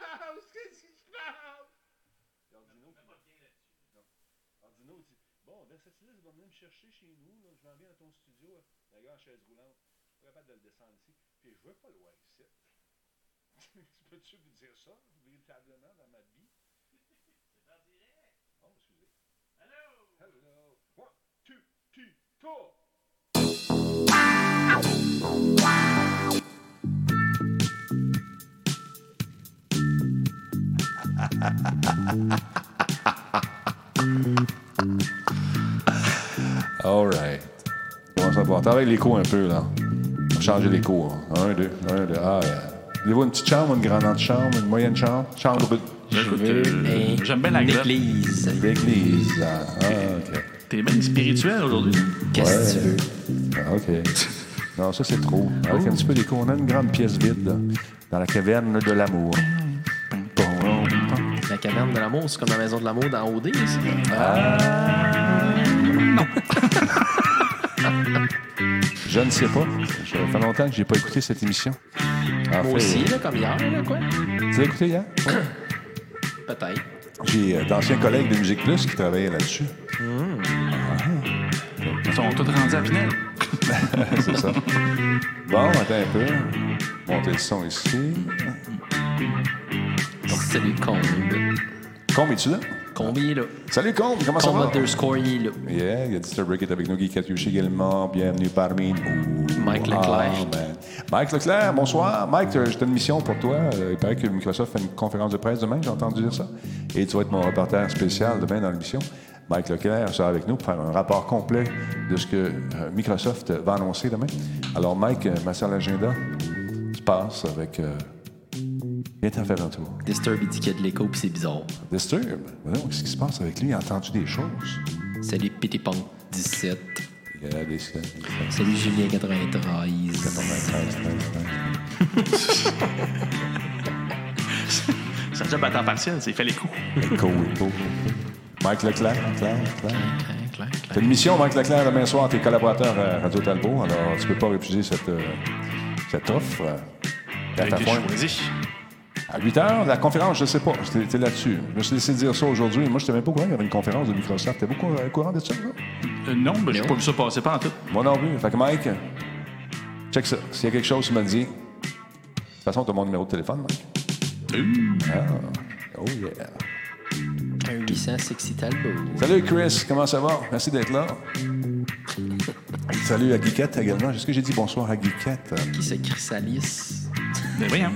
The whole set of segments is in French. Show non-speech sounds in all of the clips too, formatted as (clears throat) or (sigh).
passe? Qu'est-ce qui se passe? Ordino, Non. Ordino dit Bon, ben, cette liste va venir me chercher chez nous. Là. Je m'en viens dans ton studio. La gars en chaise roulante. Je suis capable de le descendre ici. Puis je veux pas le voir ici. (laughs) Peux-tu lui dire ça véritablement dans ma vie? C'est en direct. Oh, excusez. Hello! Hello! One, two, three, four! All right. Bon, ça va? Travaille l'écho un peu, là. On va changer l'écho. hein. Un, deux, un, deux. Ah, yeah. Voulez-vous une petite chambre, une grande chambre, une moyenne chambre? Chambre euh, j'aime bien la une grotte. église. d'église. Ah, OK. T'es bien spirituel aujourd'hui. Qu'est-ce que tu veux? Ah, OK. Non, ça, c'est trop. Avec un petit peu d'écho. On a une grande pièce vide, là, dans la caverne de l'amour. La caverne de l'amour, c'est comme la maison de l'amour dans OD, ça. (laughs) Je ne sais pas. Ça fait longtemps que j'ai pas écouté cette émission. En Moi fait, aussi, là, comme hier, là, quoi. Tu l'as écouté hier? (coughs) Peut-être. J'ai euh, d'anciens collègues de Musique Plus qui travaillaient là-dessus. Ils sont tous rendus à Pinel. (laughs) C'est ça. Bon, attends un peu. Monter le son ici. Salut, Combe. Combe, es-tu là? Combe, est là. Salut Combe, comment ça Combe va? underscore, il est là. Yeah, il y a Disturb qui est avec nous, Guy Catiuchi également. Bienvenue parmi nous. Mike Leclerc. Mike Leclerc, bonsoir. Mike, euh, j'ai une mission pour toi. Euh, Il paraît que Microsoft fait une conférence de presse demain, j'ai entendu dire ça. Et tu vas être mon reporter spécial demain dans l'émission. Mike Leclerc sera avec nous pour faire un rapport complet de ce que euh, Microsoft va annoncer demain. Alors, Mike, ma sur l'agenda, tu passes avec. Euh, viens t'en faire un tour. Disturb, il dit qu'il y a de l'écho, puis c'est bizarre. Disturb, voyons, qu'est-ce qui se passe avec lui? Il a entendu des choses. Salut, Petit Punk 17. Il y a des. Salut, Julien 93. 93, 13, 13. C'est un job à temps partiel, c'est il fait les coups. Cool, cool. Mike Leclerc. T'as une mission, Mike Leclerc, demain soir, tes collaborateurs à Radio Talbot, alors tu peux pas refuser cette, euh, cette offre. euh, T'as ta choisi. À 8 heures, la conférence, je sais pas, j'étais là-dessus. Je me suis laissé dire ça aujourd'hui. Moi, je n'étais même pas au courant qu'il y avait une conférence de Microsoft. T'es beaucoup au courant de ça, là? Euh, non, mais j'ai pas vu ça passer pas en tout. Moi non plus. Fait que Mike, check ça. S'il y a quelque chose, tu me le dis. De toute façon, tu as mon numéro de téléphone, Mike. Ah. Oh yeah. Un 800 Sexy Talbot. Salut Chris, comment ça va? Merci d'être là. Salut à Guiquette également. Est-ce que j'ai dit bonsoir à Guiquette? Qui c'est Chrysalis? Mais voyons.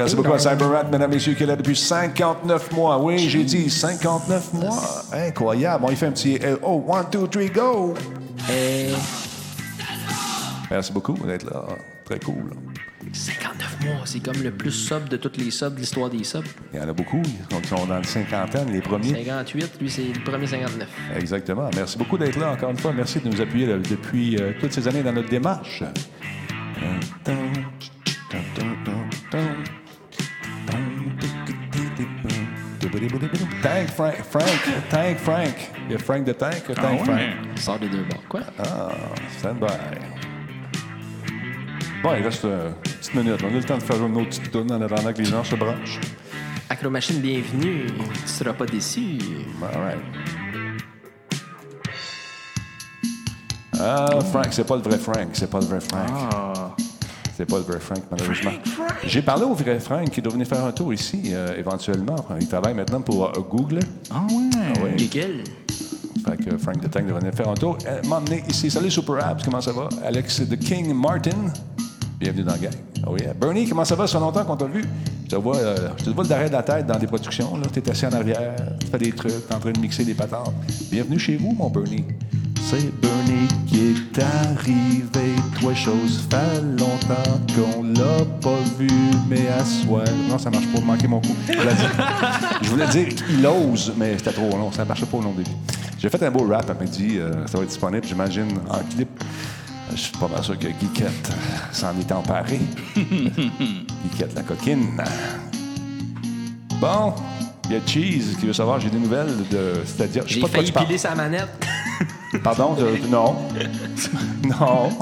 Merci beaucoup à CyberRat, mesdames et messieurs, qui est là depuis 59 mois. Oui, j'ai dit 59 mois. Incroyable. On y fait un petit euh, Oh, one, two, three, go! Et Merci beaucoup d'être là. Très cool. 59 mois, c'est comme le plus sub de toutes les subs de l'histoire des subs. Il y en a beaucoup qui sont dans le cinquantaine, les premiers. 58, lui, c'est le premier 59. Exactement. Merci beaucoup d'être là encore une fois. Merci de nous appuyer là, depuis euh, toutes ces années dans notre démarche. Tank Frank, Frank, Tank Frank. Il y a Frank de Tank, il y a Tank Ah Frank. ouais. Sort des deux bords. Quoi? Ah, stand by. Bon, il reste euh, une petite minute. On a le temps de faire une autre petite tourne en attendant que les gens se branchent. Acro Machine, bienvenue. Tu seras pas déçu. All right. Ah, Frank, c'est pas le vrai Frank, c'est pas le vrai Frank. Ah. C'est pas le vrai Frank, malheureusement. J'ai parlé au vrai Frank qui doit venir faire un tour ici, euh, éventuellement. Il travaille maintenant pour euh, Google. Ah ouais. Oui. Google. Fait que Frank the Tank devrait venir faire un tour. Euh, M'emmener ici. Salut Super Apps, comment ça va? Alex The King Martin. Bienvenue dans la gang. Oh yeah. Bernie, comment ça va? Ça fait longtemps qu'on t'a vu. Je te vois, euh, je te vois le d'arrêt de la tête dans des productions. Tu es assis en arrière, tu fais des trucs, tu es en train de mixer des patentes. Bienvenue chez vous, mon Bernie. C'est Bernie qui est arrivé. Toi, chose fait longtemps qu'on l'a pas vu, mais à soi. Non, ça marche pas, manquer mon coup. Je voulais dire, qu'il ose, mais c'était trop long, ça marchait pas au long début. J'ai fait un beau rap à midi, euh, ça va être disponible, j'imagine, en clip. Je suis pas mal sûr que Guiquette s'en est emparé. (laughs) Guiquette la coquine. Bon, il y a Cheese qui veut savoir, j'ai des nouvelles de. Sais J'ai failli piler sa manette. (laughs) Pardon, de, non. (laughs) non. (laughs)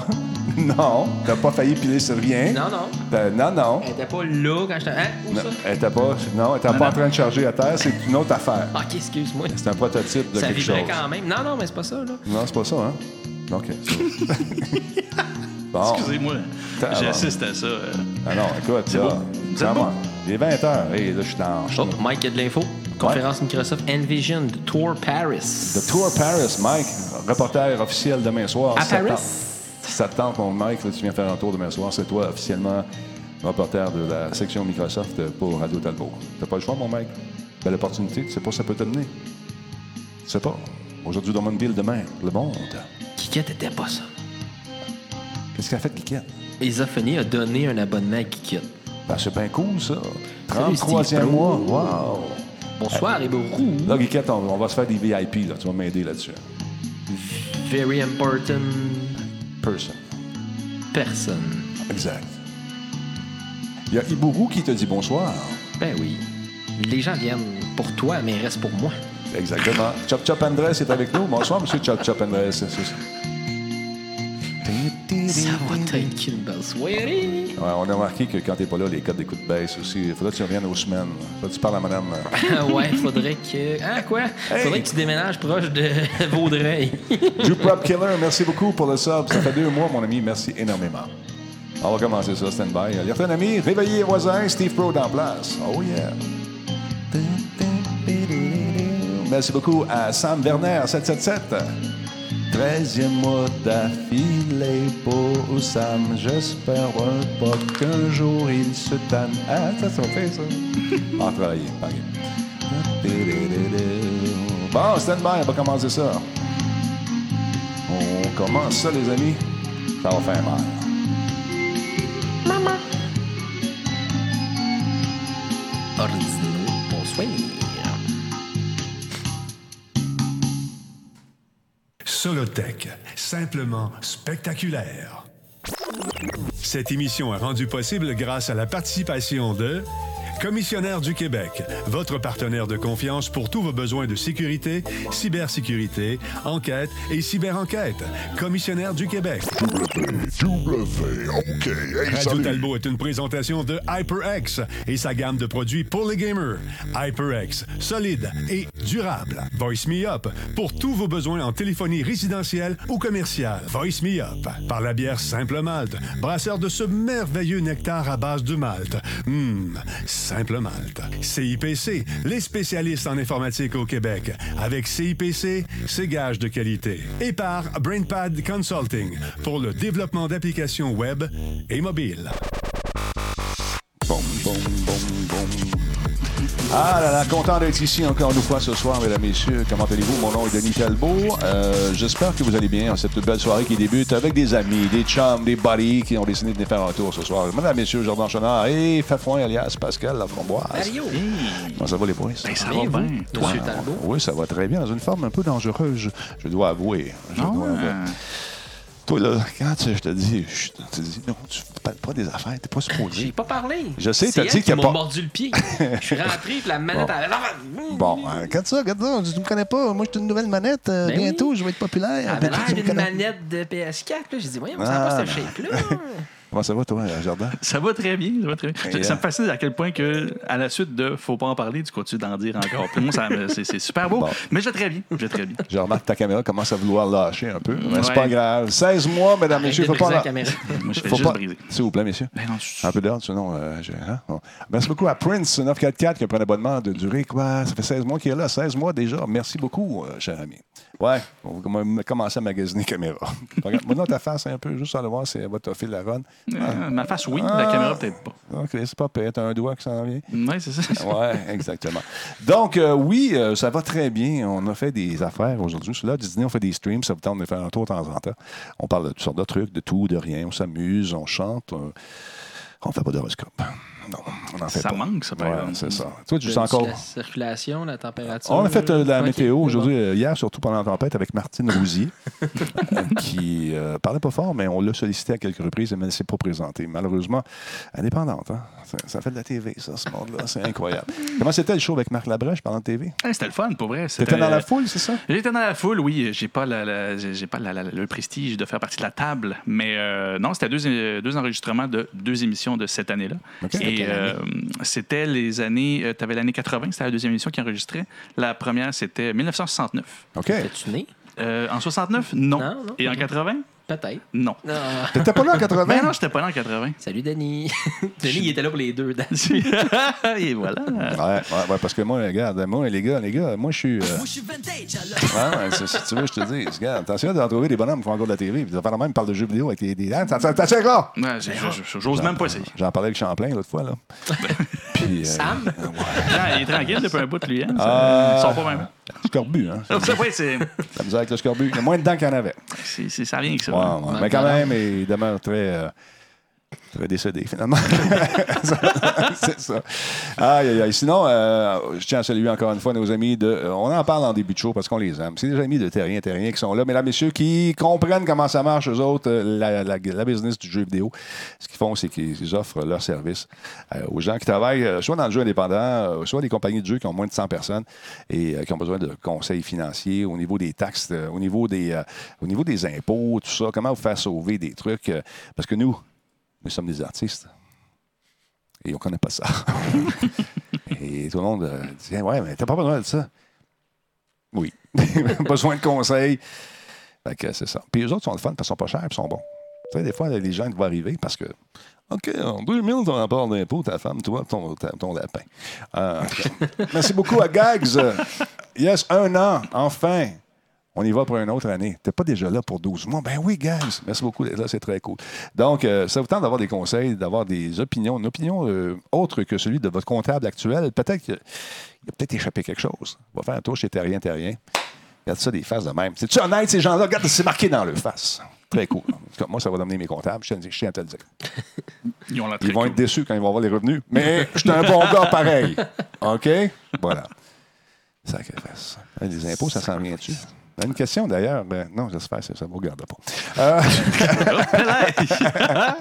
Non, t'as pas failli piler sur rien. Non, non. Ben, non, non. Elle était pas là quand j'étais. Hein? Où Non, ça? elle était pas, non, elle était pas en train de charger à terre, c'est une autre affaire. Ok, excuse-moi. C'est un prototype de Ça quelque chose. vibrait quand même. Non, non, mais c'est pas ça, là. Non, c'est pas ça, hein? OK. bon. Excusez-moi. J'assiste à ça. euh. Ah non, écoute, là, beau. Vous êtes? Il est 20 h et là, je suis dans... je suis Oh, dans- Mike, il y a de l'info. Conférence Microsoft Envision de Tour Paris. The Tour Paris, Mike, reporter officiel demain soir. À Paris? ça te tente, mon Mike, là, tu viens faire un tour demain soir, c'est toi officiellement reporter de la section Microsoft pour Radio Talbot. T'as pas le choix, mon Mike. Belle opportunité, tu sais pas où ça peut te mener. Tu sais pas. Aujourd'hui, Drummondville, demain, le monde. Kikette était pas ça. Qu'est-ce qu'elle a fait, Kikette? Isophonie a donné un abonnement à Kikette. Ben, c'est bien cool, ça. Salut, 33e Steve mois. Wow. Bonsoir, les beaux Là, Kikette, on, on va se faire des VIP, là. Tu vas m'aider là-dessus. Very important Person. person. Exact. Il y a Iburu qui te dit bonsoir. Ben oui. Les gens viennent pour toi, mais ils restent pour moi. Exactement. Chop Chop Andrés est avec nous. Bonsoir, monsieur Chop Chop Andrés. Ça va être une belle soirée. Ouais, on a remarqué que quand t'es pas là, les codes d'écoute baissent aussi. Il faudrait que tu reviennes aux semaines. Faudrait que tu parles à madame. (laughs) ouais, faudrait que. Ah, quoi? Faudrait que tu déménages proche de (laughs) Vaudreuil. (laughs) Juprop Killer, merci beaucoup pour le sub. Ça fait deux mois, mon ami. Merci énormément. On va commencer ça, stand-by. Lieutenant ami, réveillez les voisins. Steve Pro en place. Oh yeah. Merci beaucoup à Sam Werner, 777. 13e mois d'affilée pour Sam. J'espère pas qu'un jour il se tanne. Ah, ça, ça fait ça. En travailler. Bon, stand-by, on va commencer ça. On commence ça, les amis. Ça va faire mal. Ordino, bonsoir. Solotech, simplement spectaculaire. Cette émission est rendue possible grâce à la participation de Commissionnaire du Québec, votre partenaire de confiance pour tous vos besoins de sécurité, cybersécurité, enquête et cyberenquête. Commissionnaire du Québec. W, OK. Hey, Radio salut. Talbot est une présentation de HyperX et sa gamme de produits pour les gamers. HyperX, solide et durable. Voice Me Up, pour tous vos besoins en téléphonie résidentielle ou commerciale. Voice Me Up, par la bière Simple Malte, brasseur de ce merveilleux nectar à base de malt. Hum, Simple. CIPC, les spécialistes en informatique au Québec. Avec CIPC, c'est gage de qualité. Et par BrainPad Consulting, pour le développement d'applications web et mobiles. Ah là là, content d'être ici encore une fois ce soir, mesdames, messieurs. Comment allez-vous? Mon nom est Denis Talbot. Euh, J'espère que vous allez bien en cette belle soirée qui débute avec des amis, des chums, des buddies qui ont décidé de venir faire un tour ce soir. Mesdames, messieurs, Jordan Chenard et Fafouin alias Pascal Laframboise. Mario. Comment ça va les boys? Ben, ça Bien, va bien. Monsieur Talbot? Oui, ça va très bien. Dans une forme un peu dangereuse, je, je dois avouer. Je Ah dois avouer. Toi, là, quand tu- je te dis, je te dis, non, tu parles pas des affaires, t'es pas J'ai supposé. pas parlé. Je sais, t'as dit qu'il m'a pas- mordu le pied. Je suis rentré, puis la manette... Bon. Bon, euh, regarde ça, regarde ça, tu me connais pas. Moi, j'ai une nouvelle manette. euh, Ben bientôt, oui. je vais être populaire. Elle avait l'air d'une manette de PS4. là. J'ai dit, voyons, ça n'a pas ce shape-là. (laughs) Comment ça va, toi, Jardin? (laughs) Ça va très bien, ça va très bien. Ça euh, me fascine à quel point que, à la suite de Faut pas en parler, tu continues d'en dire encore. Moi, me- c'est super beau. Bon. Mais je vais très bien. Je vais très bien. Je remarque que ta caméra commence à vouloir lâcher un peu. Mais c'est Ouais. pas grave. 16 mois, mesdames, messieurs, faut pas... briser la caméra. (laughs) Moi, je fais Faut juste pas... briser. S'il vous plaît, messieurs. Ben non, je- Un peu d'ordre, sinon. euh, j'ai- hein? Bon. Merci beaucoup à Prince 944 qui a pris un abonnement de durée. Quoi? Ça fait 16 mois qu'il est là. 16 mois déjà. Merci beaucoup, euh, cher ami. Ouais, on va comm- commencer à magasiner caméra. (laughs) Regarde, Moi, ta face un peu, juste aller voir si elle va t'offrir la run. Euh, ma face, oui. Ah. La caméra, peut-être pas. OK, c'est pas pire. T'as un doigt qui s'en vient. Oui, c'est ça. (laughs) Oui, exactement. Donc, euh, oui, euh, ça va très bien. On a fait des affaires aujourd'hui. Là, Disney, on fait des streams. Ça vous tente de faire un tour de temps en temps. On parle de toutes sortes de trucs, de tout, de rien. On s'amuse, on chante. euh, on fait pas d'horoscope. Non, on en fait Ça pas. manque, ça, par Ouais, exemple. c'est ça. Toi, tu Tu sens encore? La circulation, la température. On a fait euh, de la Ok, météo aujourd'hui, euh, hier, surtout pendant la tempête, avec Martine (laughs) Rousier, euh, qui euh, parlait pas fort, mais on l'a sollicité à quelques reprises, mais elle ne s'est pas présentée. Malheureusement, indépendante. Hein? Ça, ça fait de la TV, ça, ce monde-là. C'est incroyable. (laughs) Comment c'était le show avec Marc Labrèche parlant de TV? Hey, C'était le fun, pour vrai. T'étais dans la foule, c'est ça? J'étais dans la foule, oui. J'ai pas, la, la- pas la- la- le prestige de faire partie de la table, mais euh, non, c'était deux, euh, deux enregistrements de deux émissions de cette année-là. Et année? euh, c'était les années. tu avais l'année 80, c'était la deuxième émission qui enregistrait. La première, c'était 1969. OK. T'es-tu né? Euh, en 69, non. Non, non. Et en 80, Peut-être. non. Ah. (laughs) T'étais pas là en 80? Ben non, j'étais pas là en 80. Salut, Denis. (laughs) Denis, il était là pour les deux. (laughs) Et voilà. Ouais, ouais, ouais, parce que moi, regarde, moi, les gars, les gars, moi, je suis. euh, Ouais, ouais, c'est- si tu veux, je te dis, regarde, attention d'en trouver des bonhommes qui font encore de la TV. Puis, faire la même, parle de jeux vidéo avec des. des... Ça- ça- T'as assez gras! Ouais, je- je- J'ose même pas essayer. J'en parlais avec Champlain l'autre fois, là. Puis. euh, Sam? Ah, il est tranquille depuis un bout, lui. Hein? Ils sont pas même. Scorbut, hein. Ouais, c'est, La misère avec le scorbut. Il y a moins de dents qu'il y en avait. c'est, ça vient avec ça. Ouais, ouais. Mais quand même, il demeure très. euh, Très décédé, finalement. (laughs) c'est ça. Aïe, aïe, aïe. Sinon, euh, je tiens à saluer encore une fois nos amis de. euh, on en parle en début de show parce qu'on les aime. C'est des amis de Terrien, Terrien qui sont là. Mesdames, messieurs, qui comprennent comment ça marche, eux autres, euh, la, business du jeu vidéo. Ce qu'ils font, c'est qu'ils offrent leur service euh, aux gens qui travaillent soit dans le jeu indépendant, soit des compagnies de jeux qui ont moins de 100 personnes et qui ont besoin de conseils financiers au niveau des taxes, au, niveau des, au niveau des impôts, tout ça. Comment vous faire sauver des trucs. parce que nous, nous sommes des artistes. Et on ne connaît pas ça. (laughs) et tout le monde euh, dit Ouais, mais t'as pas besoin de ça. Oui. (laughs) besoin de conseils. Fait que c'est ça. Puis les autres sont le fun parce qu'ils sont pas chers et sont bons. Tu sais, des fois, les gens vont arriver parce que. OK, en 2000, ton rapport d'impôt, ta femme, toi, ton, ton lapin. Euh, (laughs) merci beaucoup à Gags. Yes, un an, enfin. On y va pour une autre année. T'es pas déjà là pour 12 mois? Ben oui, Gags. Merci beaucoup d'être là, c'est très cool. Donc, euh, ça vous tente d'avoir des conseils, d'avoir des opinions, une opinion euh, autre que celui de votre comptable actuel. Peut-être qu'il a peut-être échappé quelque chose. On va faire un tour chez Terrien Terrien. Regarde ça, des faces de même. C'est-tu honnête, ces gens-là? Regarde, c'est marqué dans leur face. Très cool. Moi, ça va donner mes comptables. Je tiens, à te le dire. Ils ont la Ils vont être déçus quand ils vont voir les revenus. Mais je suis un bon gars pareil. OK? Voilà. Sacrifice. Les impôts, ça s'en vient-tu? Une question d'ailleurs? Ben, non, j'espère que ça ne vous regarde pas. Euh, (laughs)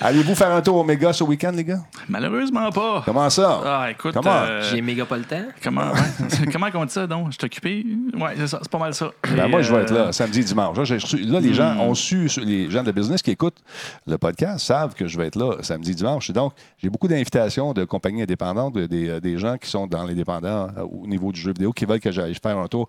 Allez-vous faire un tour au méga ce week-end, les gars? Malheureusement pas. Comment ça? Ah, écoute. Comment? euh, J'ai méga pas le temps. Comment, ouais. (laughs) comment on dit ça, donc? Je suis occupé? Ouais, c'est ça. C'est pas mal ça. Ben, moi, je vais être euh, là samedi, dimanche. Là, j'ai reçu- là, les gens ont su, les gens de business qui écoutent le podcast savent que je vais être là samedi, dimanche. Donc, j'ai beaucoup d'invitations de compagnies indépendantes, de- des, euh, des gens qui sont dans l'indépendant euh, au niveau du jeu vidéo, qui veulent que j'aille faire un tour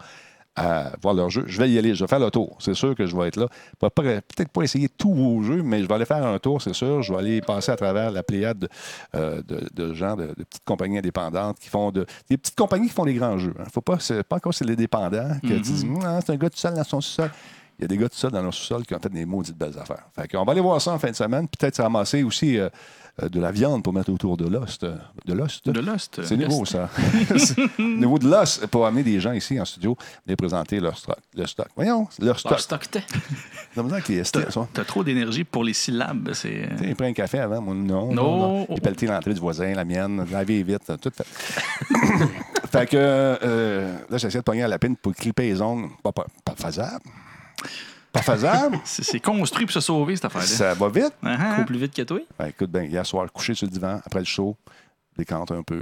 à voir leur jeu. Je vais y aller, je vais faire le tour. C'est sûr que je vais être là. Peut-être pas essayer tous vos jeux, mais je vais aller faire un tour, c'est sûr. Je vais aller passer à travers la pléiade de, euh, de- de gens, de, de petites compagnies indépendantes qui font de, des petites compagnies qui font des grands jeux. hein. Faut pas, c'est pas encore c'est les dépendants qui disent Ah, c'est un gars tout seul dans son sous-sol. Il y a des gars tout seuls dans leur sous-sol qui ont fait des maudites belles affaires. Fait qu'on va aller voir ça en fin de semaine. Peut-être se ramasser aussi euh, de la viande pour mettre autour de l'ost. De l'ost? De Lost. C'est nouveau, ça. (laughs) C'est nouveau de l'os pour amener des gens ici en studio, les présenter leur stock. Le stock. Voyons, leur stock. stock dire qu'il est T'as t'as trop d'énergie pour les syllabes. Sais, Il prend un café avant, moi, non. Non. Il pelleté l'entrée du voisin, la mienne, laver vite, tout fait. (laughs) fait que euh, là, j'essaie de pogner à la pine pour clipper les ongles. Pas, pas, pas faisable. Pas faisable. (laughs) C'est construit pour se sauver, cette affaire-là. Ça va vite. Cours plus vite que toi. Ben, écoute, ben, hier soir, couché sur le divan, après le show, décante un peu,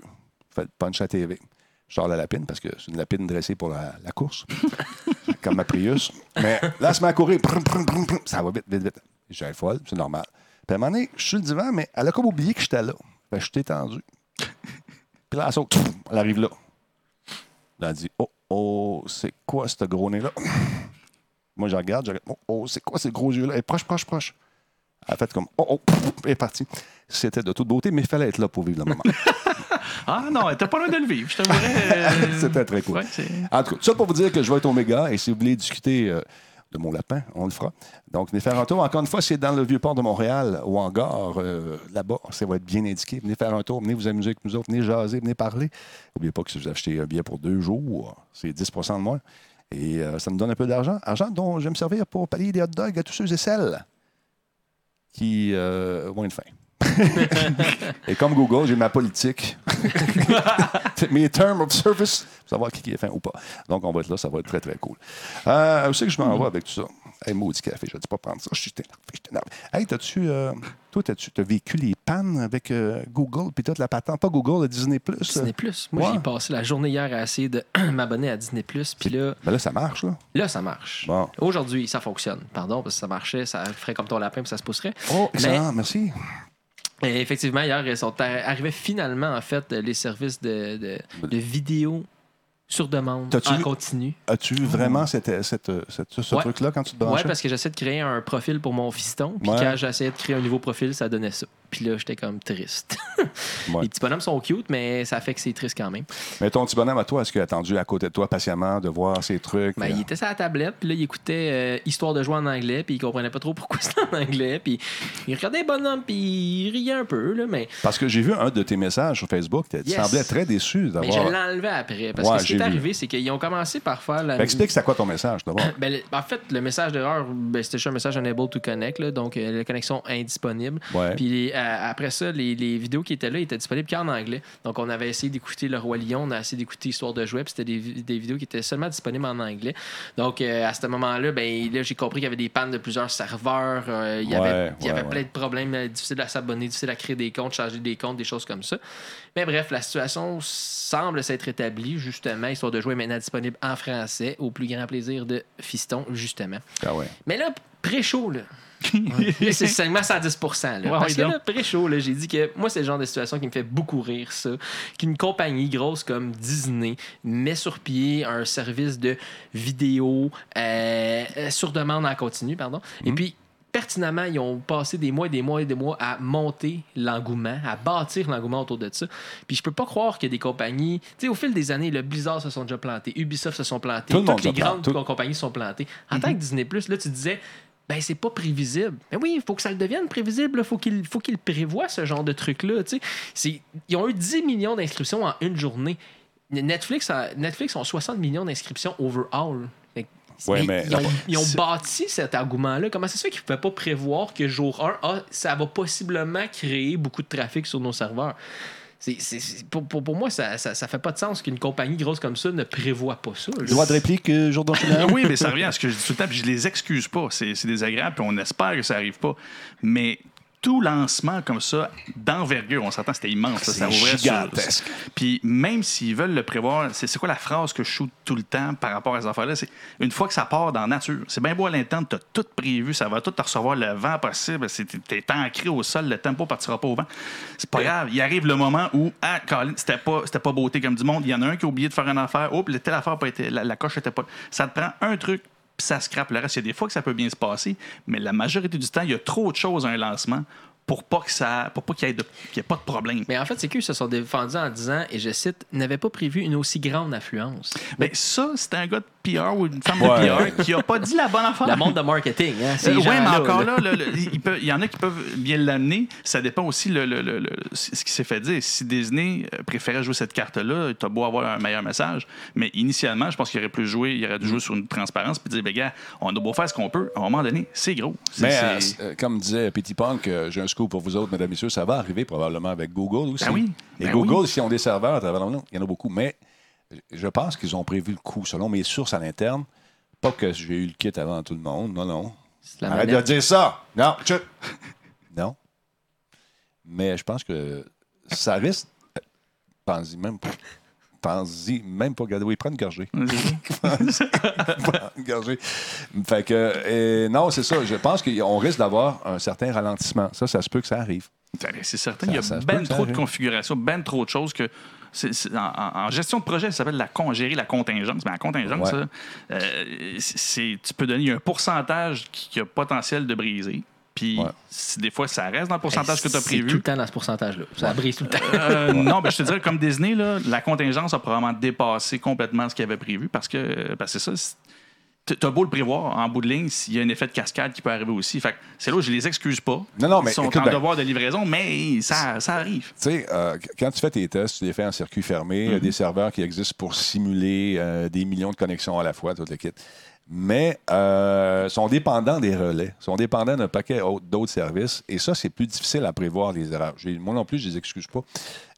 fait le punch à la TV. Je sors la lapine parce que c'est une lapine dressée pour la, la course, (laughs) comme ma Prius. Mais là, elle se met à courir. Prum, prum, prum, prum. Ça va vite, vite, vite. Je suis folle, c'est normal. Puis à un moment donné, je suis sur le divan, mais elle a comme oublié que j'étais là. Ben, je suis étendu. (laughs) Puis là, elle saute. Elle arrive là. Là, elle dit Oh, oh, c'est quoi ce gros nez-là? Moi, je regarde, je regarde. Oh, oh, c'est quoi ces gros yeux-là? Elle est proche, proche, proche. Elle a fait comme Oh, oh, elle est partie. C'était de toute beauté, mais il fallait être là pour vivre le moment. (laughs) Ah non, t'as pas loin de le vivre. Je t'avouerais. euh, (laughs) C'était très cool. ouais, En tout cas, ça pour vous dire que je vais être au méga et si vous voulez discuter euh, de mon lapin, on le fera. Donc, venez faire un tour. Encore une fois, c'est dans le vieux port de Montréal, au hangar, euh, là-bas. Ça va être bien indiqué. Venez faire un tour, venez vous amuser avec nous autres, venez jaser, venez parler. N'oubliez pas que si vous achetez un billet pour deux jours, c'est 10% de moins. Et euh, ça nous donne un peu d'argent. Argent dont je vais me servir pour payer des hot dogs à tous ceux et celles qui euh, ont une faim. (laughs) Et comme Google, j'ai ma politique. (laughs) Mes terms of service, pour savoir qui qui est fin ou pas. Donc, on va être là, ça va être très, très cool. Euh, où c'est que je m'en vais avec tout ça? Hey, maudit café, je ne dis pas prendre ça. Je suis énervé, je suis énervé. Hey, t'as-tu. euh, toi, t'as-tu as vécu les pannes avec euh, Google, puis toute la patente? Pas Google, le Disney Plus. Disney Plus. Moi, Ouais. j'ai passé la journée hier à essayer de (clears throat) m'abonner à Disney Plus. Puis là, Ben là, ça marche, là. là, ça marche. Bon. Aujourd'hui, ça fonctionne. Pardon, parce que ça marchait, ça ferait comme ton lapin, puis ça se pousserait. Oh, Mais- excellent, merci. Et effectivement, hier, ils sont arri- arrivés finalement, en fait, les services de, de, de vidéo sur demande T'as-tu en vu- continu. As-tu vraiment cette, cette, cette- ce Ouais. truc-là quand tu te Ouais, branchais? parce que j'essaie de créer un profil pour mon fiston. Puis Ouais. quand j'essayais de créer un nouveau profil, ça donnait ça. Puis là, j'étais comme triste. (laughs) Ouais. Les petits bonhommes sont cute, mais ça fait que c'est triste quand même. Mais ton petit bonhomme à toi, est-ce qu'il a attendu à côté de toi patiemment de voir ces trucs? Ben, il était sur la tablette, puis là, il écoutait euh, Histoire de jouer en anglais, puis il comprenait pas trop pourquoi (laughs) c'était en anglais. Puis il regardait bonhomme, puis il riait un peu, là, mais, Parce que j'ai vu un de tes messages sur Facebook, tu Yes. semblais très déçu mais d'avoir. je l'enlevais après. Parce Ouais, que ce qui est arrivé, c'est qu'ils ont commencé par faire la. Ben, explique c'est quoi ton message d'abord? (coughs) Ben, en fait, le message d'erreur, ben, c'était juste un message unable to connect, là, donc euh, la connexion indisponible. Ouais. Puis euh, après ça, les, les vidéos qui étaient là étaient disponibles qu'en anglais. Donc on avait essayé d'écouter Le Roi Lion, on a essayé d'écouter Histoire de jouet, puis c'était des, vi- des vidéos qui étaient seulement disponibles en anglais. Donc euh, à ce moment-là, ben, là j'ai compris qu'il y avait des pannes de plusieurs serveurs, euh, il y avait, Ouais, il y avait ouais, plein de problèmes, difficile à s'abonner, difficile à créer des comptes, changer des comptes, des choses comme ça. Mais bref, la situation semble s'être établie, justement. Histoire de jouer est maintenant disponible en français, au plus grand plaisir de Fiston, justement. Ah ouais. Mais là, pré-show, là. C'est seulement 110 là. Ouais, Parce que là, pré-show, j'ai dit que moi, c'est le genre de situation qui me fait beaucoup rire, ça. Qu'une compagnie grosse comme Disney met sur pied un service de vidéo euh, euh, sur demande en continu, pardon. Et puis, pertinemment, ils ont passé des mois et des mois et des mois à monter l'engouement, à bâtir l'engouement autour de ça. Puis je peux pas croire que des compagnies, tu sais, au fil des années, le Blizzard se sont déjà plantés, Ubisoft se sont plantés, le toutes les grandes tout- compagnies se sont plantées. En tant que Disney Plus, là, tu disais, ben c'est pas prévisible. Mais oui, il faut que ça le devienne prévisible. Il faut qu'il faut qu'il prévoie ce genre de truc-là. Ils ont eu 10 millions d'inscriptions en une journée. Netflix, a- Netflix ont 60 millions d'inscriptions overall. Fait Ouais, mais- ils ont, ils ont c'est- bâti cet engouement-là. Comment c'est ça qu'ils ne pouvaient pas prévoir que jour 1, ah, ça va possiblement créer beaucoup de trafic sur nos serveurs? C'est- c'est- c'est- pour, pour- pour moi, ça, ça, ça fait pas de sens qu'une compagnie grosse comme ça ne prévoit pas ça. Droit de réplique, euh, Jourdan Chenard? (laughs) oui, mais ça revient à ce que je dis tout le temps, puis je les excuse pas. C'est c'est désagréable, puis on espère que ça arrive pas. Mais tout lancement comme ça, d'envergure, on s'entend, c'était immense. là, ça sur- gigantesque. Puis même s'ils veulent le prévoir, c'est quoi la phrase que je shoot tout le temps par rapport à ces affaires-là? C'est une fois que ça part dans la nature, c'est bien beau à l'interne, t'as tout prévu, ça va tout te recevoir le vent possible, c'est- t'es ancré au sol, le tempo partira pas au vent. C'est pas grave, il arrive le moment où, ah, Colin, c'était pas, c'était pas beauté comme du monde, il y en a un qui a oublié de faire une affaire, oh, puis telle affaire pas été, la, la coche était pas. Ça te prend un truc, puis ça scrape le reste. Il y a des fois que ça peut bien se passer, mais la majorité du temps, il y a trop de choses à un lancement pour pas que ça pour pas qu'il y ait, de- qu'il y ait pas de problème. Mais en fait, c'est qu'eux se sont défendus en disant, et je cite, n'avaient pas prévu une aussi grande affluence. Ben, ça, c'est un gars de PR ou une femme Ouais. de PR qui a pas dit la bonne affaire. Le monde de marketing, hein, Euh, ouais, mais encore là. là, le- le- il, peut- il y en a qui peuvent bien l'amener. Ça dépend aussi le, le- le- le- ce qui s'est fait dire. Si Disney euh, préférait jouer cette carte-là, t'as beau avoir un meilleur message. Mais initialement, je pense qu'il aurait pu jouer, il aurait dû jouer sur une transparence puis dire, ben gars, on a beau faire ce qu'on peut. À un moment donné, c'est gros. Mais euh, comme disait Petit Punk, euh, j'ai un scoop pour vous autres, mesdames et messieurs, ça va arriver probablement avec Google aussi. Ben oui, Et ben Google, oui. s'ils ont des serveurs à travers le monde, il y en a beaucoup, mais je pense qu'ils ont prévu le coup, selon mes sources à l'interne. Pas que j'ai eu le kit avant tout le monde, non, non. Arrête de dire ça! Non, chut! (laughs) Non. Mais je pense que ça risque. Pense-y même pas. Pense-y même pas. Regardez, oui, prends une gorgée. Prends (laughs) une gorgée. Fait que, non, c'est ça. Je pense qu'on risque d'avoir un certain ralentissement. Ça, ça se peut que ça arrive. Ben, C'est certain, Ça- il y a ben ça trop de configurations, ben trop de choses que. C'est- c'est- en, en- en gestion de projet, ça s'appelle la gérer la contingence. Mais la contingence, Ouais. ça, euh, c'est- tu peux donner un pourcentage qui, qui a potentiel de briser. Puis, Ouais. si des fois, ça reste dans le pourcentage que tu as C'est tout prévu. le temps dans ce pourcentage-là. Ça brise tout le temps. Euh, Non, ben, je te dirais, comme Disney, là, la contingence a probablement dépassé complètement ce qu'il avait prévu parce que parce que c'est ça. T'as beau le prévoir en bout de ligne s'il y a un effet de cascade qui peut arriver aussi. Fait c'est là où je les excuse pas. Non, non, mais Ils sont écoute en devoir de livraison, mais ça, ça arrive. Tu sais, euh, quand tu fais tes tests, tu les fais en circuit fermé. Il y a des serveurs qui existent pour simuler euh, des millions de connexions à la fois, tout le kit. mais euh, sont dépendants des relais, sont dépendants d'un paquet autre- d'autres services. Et ça, c'est plus difficile à prévoir, les erreurs. Moi non plus, je les excuse pas.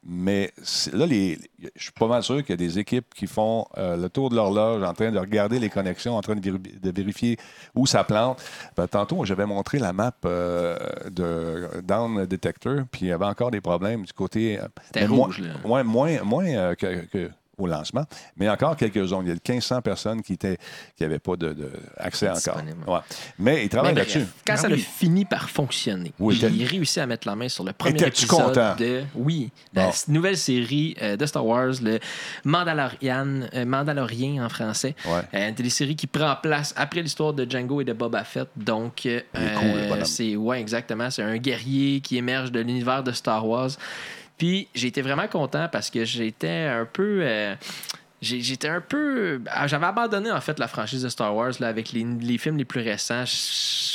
Mais là, les, je suis pas mal sûr qu'il y a des équipes qui font euh, le tour de l'horloge en train de regarder les connexions, en train de, véri- de vérifier où ça plante. Ben, tantôt, j'avais montré la map euh, de Down Detector, puis il y avait encore des problèmes du côté. euh, C'était mais moins- rouge, là. ouais, moins, moins euh, que, que au lancement, mais encore quelques zones. Il y a 1500 personnes qui n'avaient qui pas de, de accès encore. Ouais. Mais ils travaillent là-dessus. Quand Ah ça a fini par fonctionner, Oui, j'ai t'es- réussi à mettre la main sur le premier épisode content? de oui, la nouvelle série euh, de Star Wars, le Mandalorian, euh, Mandalorien en français. Ouais. Euh, une télésérie qui prend place après l'histoire de Django et de Boba Fett. Donc, euh, Il est cool, c'est ouais, exactement. C'est un guerrier qui émerge de l'univers de Star Wars. Puis j'ai été vraiment content parce que j'étais un peu. euh, J'étais un peu. ah, J'avais abandonné en fait la franchise de Star Wars là, avec les, les films les plus récents.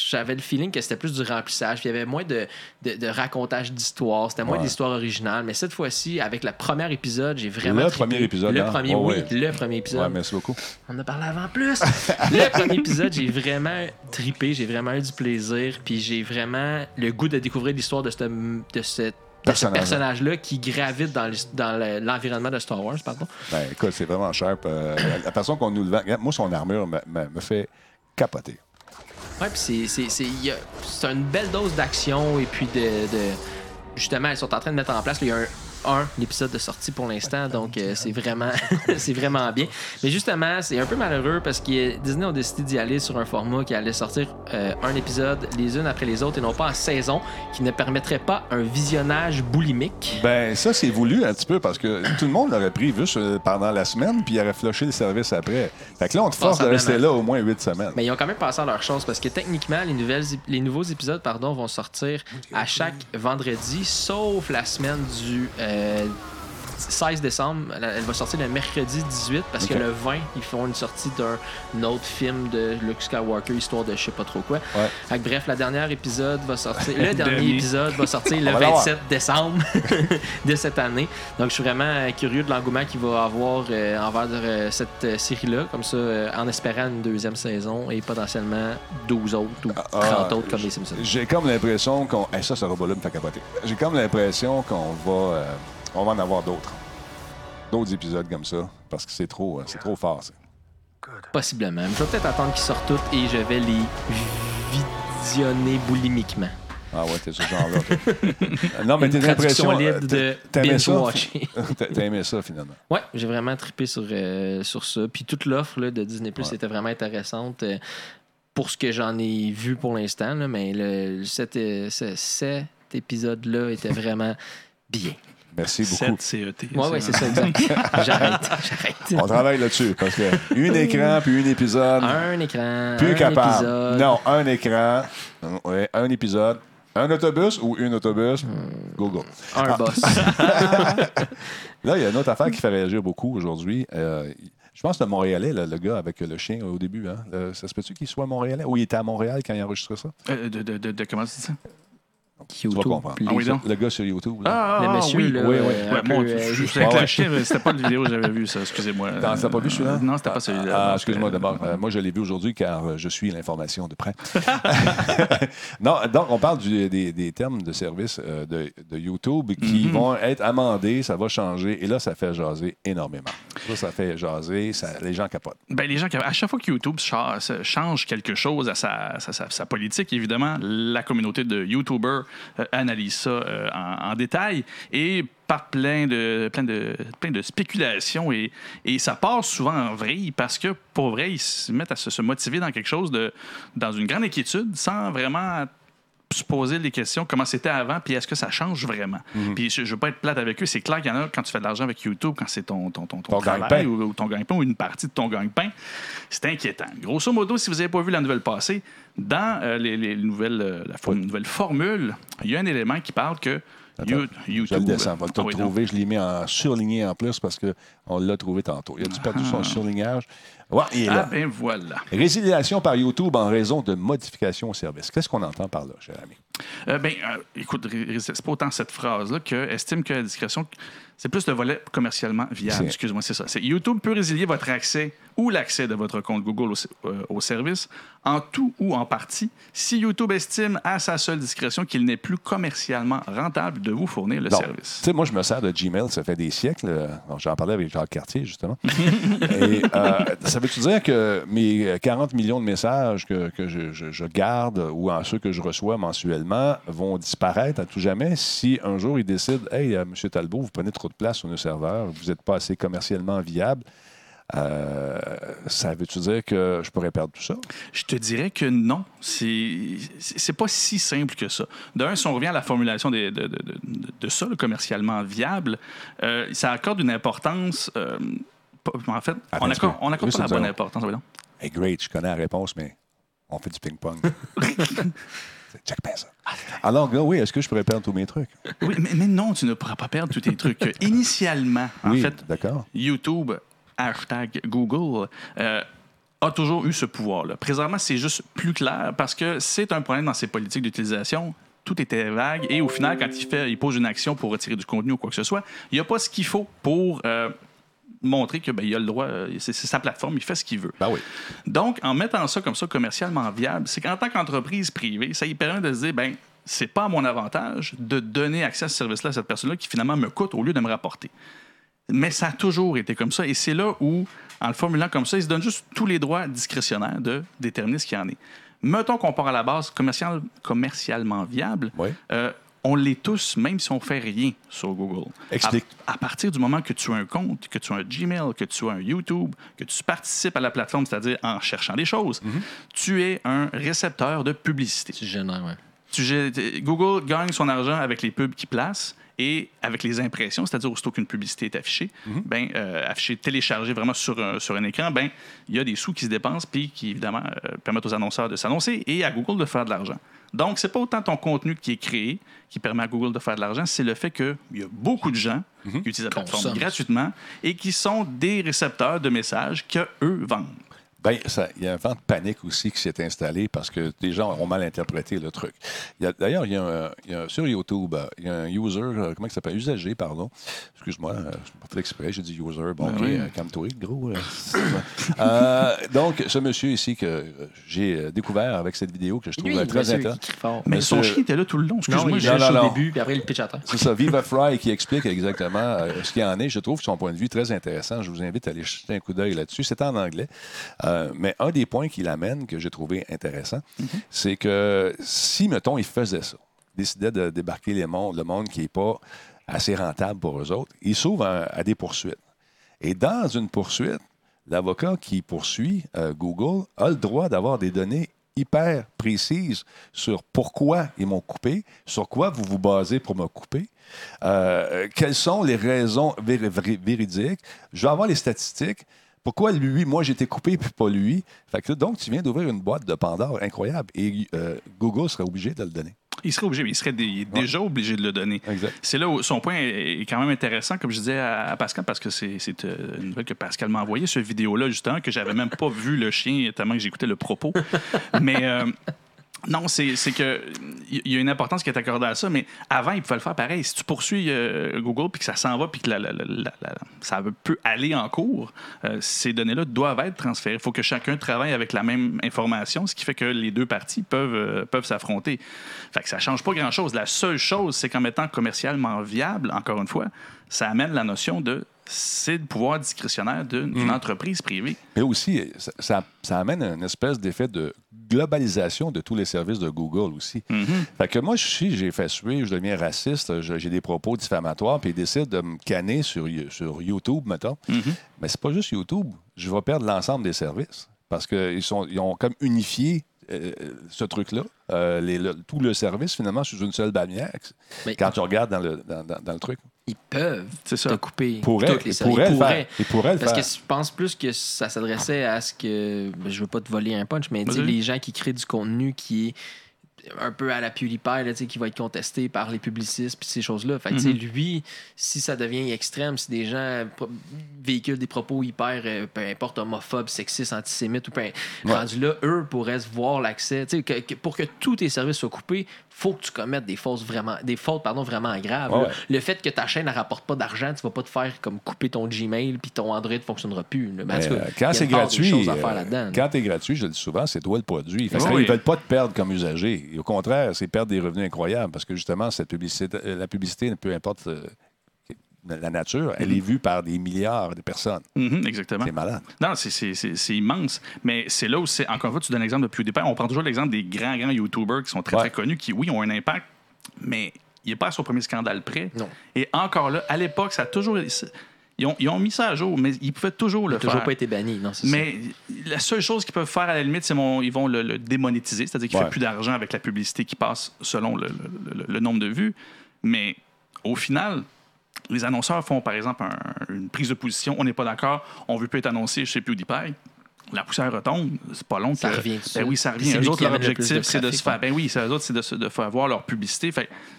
J'avais le feeling que c'était plus du remplissage. Puis il y avait moins de, de, de racontage d'histoire. C'était moins Ouais. d'histoire originale. Mais cette fois-ci, avec le premier épisode, j'ai vraiment. Le trippé. premier épisode, Le hein? premier, Ouais, oui, ouais. le premier épisode. Ouais, merci beaucoup. On en a parlé avant plus. le (laughs) premier épisode, j'ai vraiment trippé, j'ai vraiment eu du plaisir, puis j'ai vraiment le goût de découvrir l'histoire de, ce- de cette- de ce Personnage-là. qui gravite dans le- l'environnement de Star Wars, pardon. Ben, écoute, c'est vraiment sharp. Euh, la, façon qu'on nous le vend, moi, son armure me, me- me fait capoter. Ouais, puis c'est- une belle dose d'action et puis de, de- Justement, ils sont en train de mettre en place. Il y a un, un épisode de sortie pour l'instant, donc euh, c'est vraiment, (laughs) c'est vraiment bien. Mais justement, c'est un peu malheureux parce que Disney ont décidé d'y aller sur un format qui allait sortir euh, un épisode les unes après les autres et non pas en saison, qui ne permettrait pas un visionnage boulimique. Ben, ça, c'est voulu un petit peu parce que tout le monde l'aurait pris juste pendant la semaine, puis il aurait flushé le service après. Fait que là, on te force de rester là au moins huit semaines. Mais ils ont quand même passé à leur chose parce que techniquement, les, nouvelles, les nouveaux épisodes pardon, vont sortir à chaque vendredi, sauf la semaine du euh, and 16 décembre. Elle va sortir le mercredi 18 parce que le 20, ils font une sortie d'un autre film de Luke Skywalker, histoire de je sais pas trop quoi. Ouais. Fait que bref, la dernière épisode va sortir. Le (laughs) dernier épisode va sortir le On va l'avoir. 27 décembre (laughs) de cette année. Donc je suis vraiment euh, curieux de l'engouement qu'il va avoir euh, envers euh, cette euh, série-là, comme ça, en espérant une deuxième saison et potentiellement 12 autres ou 30 Ah, autres comme les Simpsons. J'ai comme l'impression qu'on. Hey, ça, ce robot-là me fait capoter. J'ai comme l'impression qu'on va, on va en avoir d'autres. D'autres épisodes comme ça. Parce que c'est trop, euh, c'est trop fort. ça. Possiblement. Je vais peut-être attendre qu'ils sortent toutes et je vais les visionner boulimiquement. Ah ouais, t'es ce genre-là. toi. non, mais Une t'as l'impression. libre euh, de ça? binge-watching. (laughs) T'as aimé ça, finalement. Ouais, j'ai vraiment trippé sur, euh, sur ça. Puis toute l'offre là, de Disney Plus Ouais. était vraiment intéressante euh, pour ce que j'en ai vu pour l'instant. Mais le, cet, euh, ce- cet épisode-là était vraiment bien. Merci beaucoup. 7 CET. Ouais, ouais, c'est ça, exact. (laughs) j'arrête, j'arrête. On travaille là-dessus parce que une écran puis un épisode, Un écran, plus un capable. épisode. Non, un écran, ouais, un épisode, un autobus ou une autobus, Google. Un boss. (laughs) Là, il y a une autre affaire qui fait réagir beaucoup aujourd'hui. Euh, je pense que le Montréalais, le, le gars avec le chien au début, hein, le- ça se peut-tu qu'il soit Montréalais? Ou il était à Montréal quand il a enregistré ça? Euh, de, de, de, de- comment tu dis ça? Tu vas comprendre. Ah oui. Le gars sur YouTube. là. Ah, Le ah, monsieur, oui. là, Oui, oui. euh, un Ouais, peu, mon euh, Dieu, je- ouais. le chien, c'était pas la vidéo que j'avais vue, ça, excusez-moi. T'as t'as pas vu celui-là? Euh, Non, c'était pas celui-là. Ah, excuse-moi euh, d'abord. Euh, moi, je l'ai vu aujourd'hui car euh, je suis l'information de près. (laughs) non, donc, on parle du- des, des termes de service euh, de, de YouTube qui Mhm. vont être amendés, ça va changer. Et là, ça fait jaser énormément. Ça, ça fait jaser, ça- les gens capotent. Ben, les gens, qui- à chaque fois que YouTube cha- change quelque chose à sa, sa- sa- sa politique, évidemment, la communauté de YouTubers euh, analyse ça euh, en, détail et par plein de, plein de, plein de spéculations. Et, et ça part souvent en vrille parce que, pour vrai, ils se mettent à se, se motiver dans quelque chose, de, dans une grande inquiétude, sans vraiment se poser les questions, comment c'était avant, puis est-ce que ça change vraiment? Mhm. Puis je, ne veux pas être plate avec eux, c'est clair qu'il y en a quand tu fais de l'argent avec YouTube, quand c'est ton, ton, ton, ton travail ou, ou ton gagne-pain ou une partie de ton gagne-pain, c'est inquiétant. Grosso modo, si vous n'avez pas vu la nouvelle passée, dans euh, les, les nouvelles, euh, la for- nouvelle formule, il y a un élément qui parle que You- YouTube... Je le descends. On va Ah le oui, trouver. Je l'ai mis en surligné en plus parce qu'on l'a trouvé tantôt. Il a-tu perdu son surlignage? Ouais, il est Ah là. ben voilà. Résiliation par YouTube en raison de modifications au service. Qu'est-ce qu'on entend par là, cher ami? Euh, ben, euh, écoute, c'est pas autant cette phrase-là que estime que la discrétion C'est plus le volet commercialement viable. Excuse-moi, c'est ça. YouTube peut résilier votre accès ou l'accès de votre compte Google au, euh, au service en tout ou en partie si YouTube estime à sa seule discrétion qu'il n'est plus commercialement rentable de vous fournir le service. Tu sais, moi, je me sers de Gmail, ça fait des siècles. euh, J'en parlais avec Jacques Cartier, justement. (laughs) Et euh, ça veut-tu dire que mes 40 millions de messages que, que je, je- je garde ou en ceux que je reçois mensuellement vont disparaître à tout jamais si un jour ils décident Hey, euh, M. Talbot, vous prenez trop de place sur nos serveurs, vous n'êtes pas assez commercialement viable. Euh, ça veut-tu dire que je pourrais perdre tout ça? Je te dirais que non. C'est pas si simple que ça. D'un, si on revient à la formulation des- de, de, de, de- de ça, le commercialement viable, euh, ça accorde une importance. euh, en fait, Attends on un accorde, petit peu. on accorde Juste pas la une bonne importance. Hey, great, je connais la réponse, mais on fait du ping-pong. (laughs) Check bien ça. Alors, gars, oui, est-ce que je pourrais perdre tous mes trucs? Oui, mais, mais non, tu ne pourras pas perdre tous tes trucs. (laughs) Initialement, en oui, fait. YouTube, hashtag Google, euh, a toujours eu ce pouvoir-là. Présentement, c'est juste plus clair parce que c'est un problème dans ses politiques d'utilisation. Tout était vague et au final, quand il, fait, il pose une action pour retirer du contenu ou quoi que ce soit, il n'y a pas ce qu'il faut pour euh, montrer que ben, il a le droit, euh, c'est c'est sa plateforme, il fait ce qu'il veut. Ben oui. Donc, en mettant ça comme ça commercialement viable, c'est qu'en tant qu'entreprise privée, ça lui permet de se dire, ben, c'est pas à mon avantage de donner accès à ce service-là à cette personne-là qui finalement me coûte au lieu de me rapporter. Mais ça a toujours été comme ça. Et c'est là où, en le formulant comme ça, il se donne juste tous les droits discrétionnaires de déterminer ce qu'il y en est. Mettons qu'on part à la base commercial, commercialement viable. Oui. euh, on l'est tous, même si on fait rien sur Google. Explique. À, à partir du moment que tu as un compte, que tu as un Gmail, que tu as un YouTube, que tu participes à la plateforme, c'est-à-dire en cherchant des choses, Mm-hmm. tu es un récepteur de publicité. Tu génères, gé- Google gagne son argent avec les pubs qu'il place et avec les impressions, c'est-à-dire aussitôt qu'une publicité est affichée, Mhm. ben, euh, affichée, téléchargée vraiment sur un, sur un écran, ben, il y a des sous qui se dépensent puis qui, évidemment, euh, permettent aux annonceurs de s'annoncer et à Google de faire de l'argent. Donc, c'est pas autant ton contenu qui est créé qui permet à Google de faire de l'argent, c'est le fait qu'il y a beaucoup de gens Mhm. qui utilisent la plateforme gratuitement et qui sont des récepteurs de messages que eux vendent. Ben, ça- il y a un vent de panique aussi qui s'est installé parce que des gens ont mal interprété le truc. D'ailleurs, il, y a un- il y a un- sur YouTube, euh, il y a un user, euh, comment il s'appelle? Usager, pardon. Excuse-moi, euh, je n'ai pas fait exprès, j'ai dit user. Bon, Ben OK, oui. calme-toi, gros. (laughs) euh, donc, ce monsieur ici que j'ai découvert avec cette vidéo que je trouve Lui, très intéressante. Mais Monsieur- son chien était là tout le long. Excuse-moi, j'ai- au début, puis après, il pitch à terre. C'est ça, Viva Fry qui explique exactement ce qu'il y en est. Je trouve son point de vue très intéressant. Je vous invite à aller jeter un coup d'œil là-dessus. C'est en anglais. Euh, mais un des points qu'il amène, que j'ai trouvé intéressant, c'est que si, mettons, il faisait ça, décidait de débarquer les mondes, le monde qui n'est pas assez rentable pour eux autres, il s'ouvre à, à des poursuites. Et dans une poursuite, l'avocat qui poursuit euh, Google a le droit d'avoir des données hyper précises sur pourquoi ils m'ont coupé, sur quoi vous vous basez pour me couper, euh, quelles sont les raisons véri- véri- véridiques. Je vais avoir les statistiques. Pourquoi lui, moi été coupé puis pas lui? Fait que, donc, tu viens d'ouvrir une boîte de Pandore incroyable et euh, Google serait obligé de le donner. Il serait obligé, mais il serait dé- il est déjà obligé de le donner. C'est là où son point est quand même intéressant, comme je disais à à Pascal, parce que c'est euh, une nouvelle que Pascal m'a envoyée, cette vidéo-là, justement, que j'avais même pas vu le chien tellement que j'écoutais le propos. (laughs) Mais euh, non, c'est que il y a une importance qui est accordée à ça, mais avant, il pouvait le faire pareil. Si tu poursuis euh, Google puis que ça s'en va puis que ça peut aller en cours, euh, ces données-là doivent être transférées. Il faut que chacun travaille avec la même information, ce qui fait que les deux parties peuvent, euh, s'affronter. Fait que ça change pas grand-chose. La seule chose, c'est qu'en mettant commercialement viable, encore une fois, ça amène la notion de c'est le pouvoir discrétionnaire d'une d'une entreprise privée. Mais aussi, ça, ça- ça amène une espèce d'effet de globalisation de tous les services de Google aussi. Fait que moi, si j'ai fait suivre, je deviens raciste, j'ai des propos diffamatoires, puis ils décident de me canner sur, You- sur YouTube, mettons. Mais c'est pas juste YouTube. Je vais perdre l'ensemble des services parce qu'ils sont, ils ont comme unifié euh, ce truc-là, euh, les- le- tout le service finalement sous une seule bannière. Mais- Quand tu regardes dans le, dans, dans- dans le truc. Ils peuvent C'est ça. te couper Pourrait, toutes les ils pourraient Ils le faire. pourraient. Ils pourraient le Parce faire. que je pense plus que ça s'adressait à ce que. ben, Je veux pas te voler un punch, mais les gens qui créent du contenu qui est un peu à la PewDiePie, là, qui va être contesté par les publicistes puis ces choses-là. Fait que, Mhm. lui, si ça devient extrême, si des gens pro- véhiculent des propos hyper, euh, peu importe, homophobes, sexistes, antisémites, ou peu, Ouais. rendu là, eux pourraient se voir l'accès. Que- que- pour que tous tes services soient coupés, faut que tu commettes des fautes vraiment, des fautes, pardon, vraiment graves. Ouais. Le fait que ta chaîne ne rapporte pas d'argent, tu vas pas te faire comme couper ton Gmail puis ton Android ne fonctionnera plus. Ben, en Mais, cas, euh, quand c'est gratuit, à euh, faire quand tu es gratuit, je le dis souvent, c'est toi le produit. Fait oui. Ils veulent pas te perdre comme usager. Et au contraire, c'est perdre des revenus incroyables parce que justement, cette publicité, euh, la publicité, peu importe euh, la nature, elle est vue par des milliards de personnes. Mhm, exactement. C'est malade. Non, c'est- c'est c'est- c'est immense. Mais c'est là où c'est. Encore une fois, tu donnes l'exemple de PewDiePie. On prend toujours l'exemple des grands, grands YouTubers qui sont très, Ouais. très connus, qui, oui, ont un impact, mais il n'est pas à son premier scandale près. Non. Et encore là, à l'époque, ça a toujours. Ils ont, ils ont mis ça à jour, mais ils pouvaient toujours le Il n'a toujours faire. pas été banni, non, c'est ça. Mais la seule chose qu'ils peuvent faire à la limite, c'est mon, ils vont le, le démonétiser, c'est-à-dire qu'il ne Ouais. fait plus d'argent avec la publicité qui passe selon le, le- le- le nombre de vues. Mais au final, les annonceurs font par exemple un- une prise de position. On n'est pas d'accord, on veut plus être annoncé chez PewDiePie. La poussière retombe, c'est pas long Ça que- revient Ben oui, ça revient. Eux autres, leur le objectif, c'est de se faire. Ben oui, c'est eux autres, c'est de, se- de faire voir leur publicité.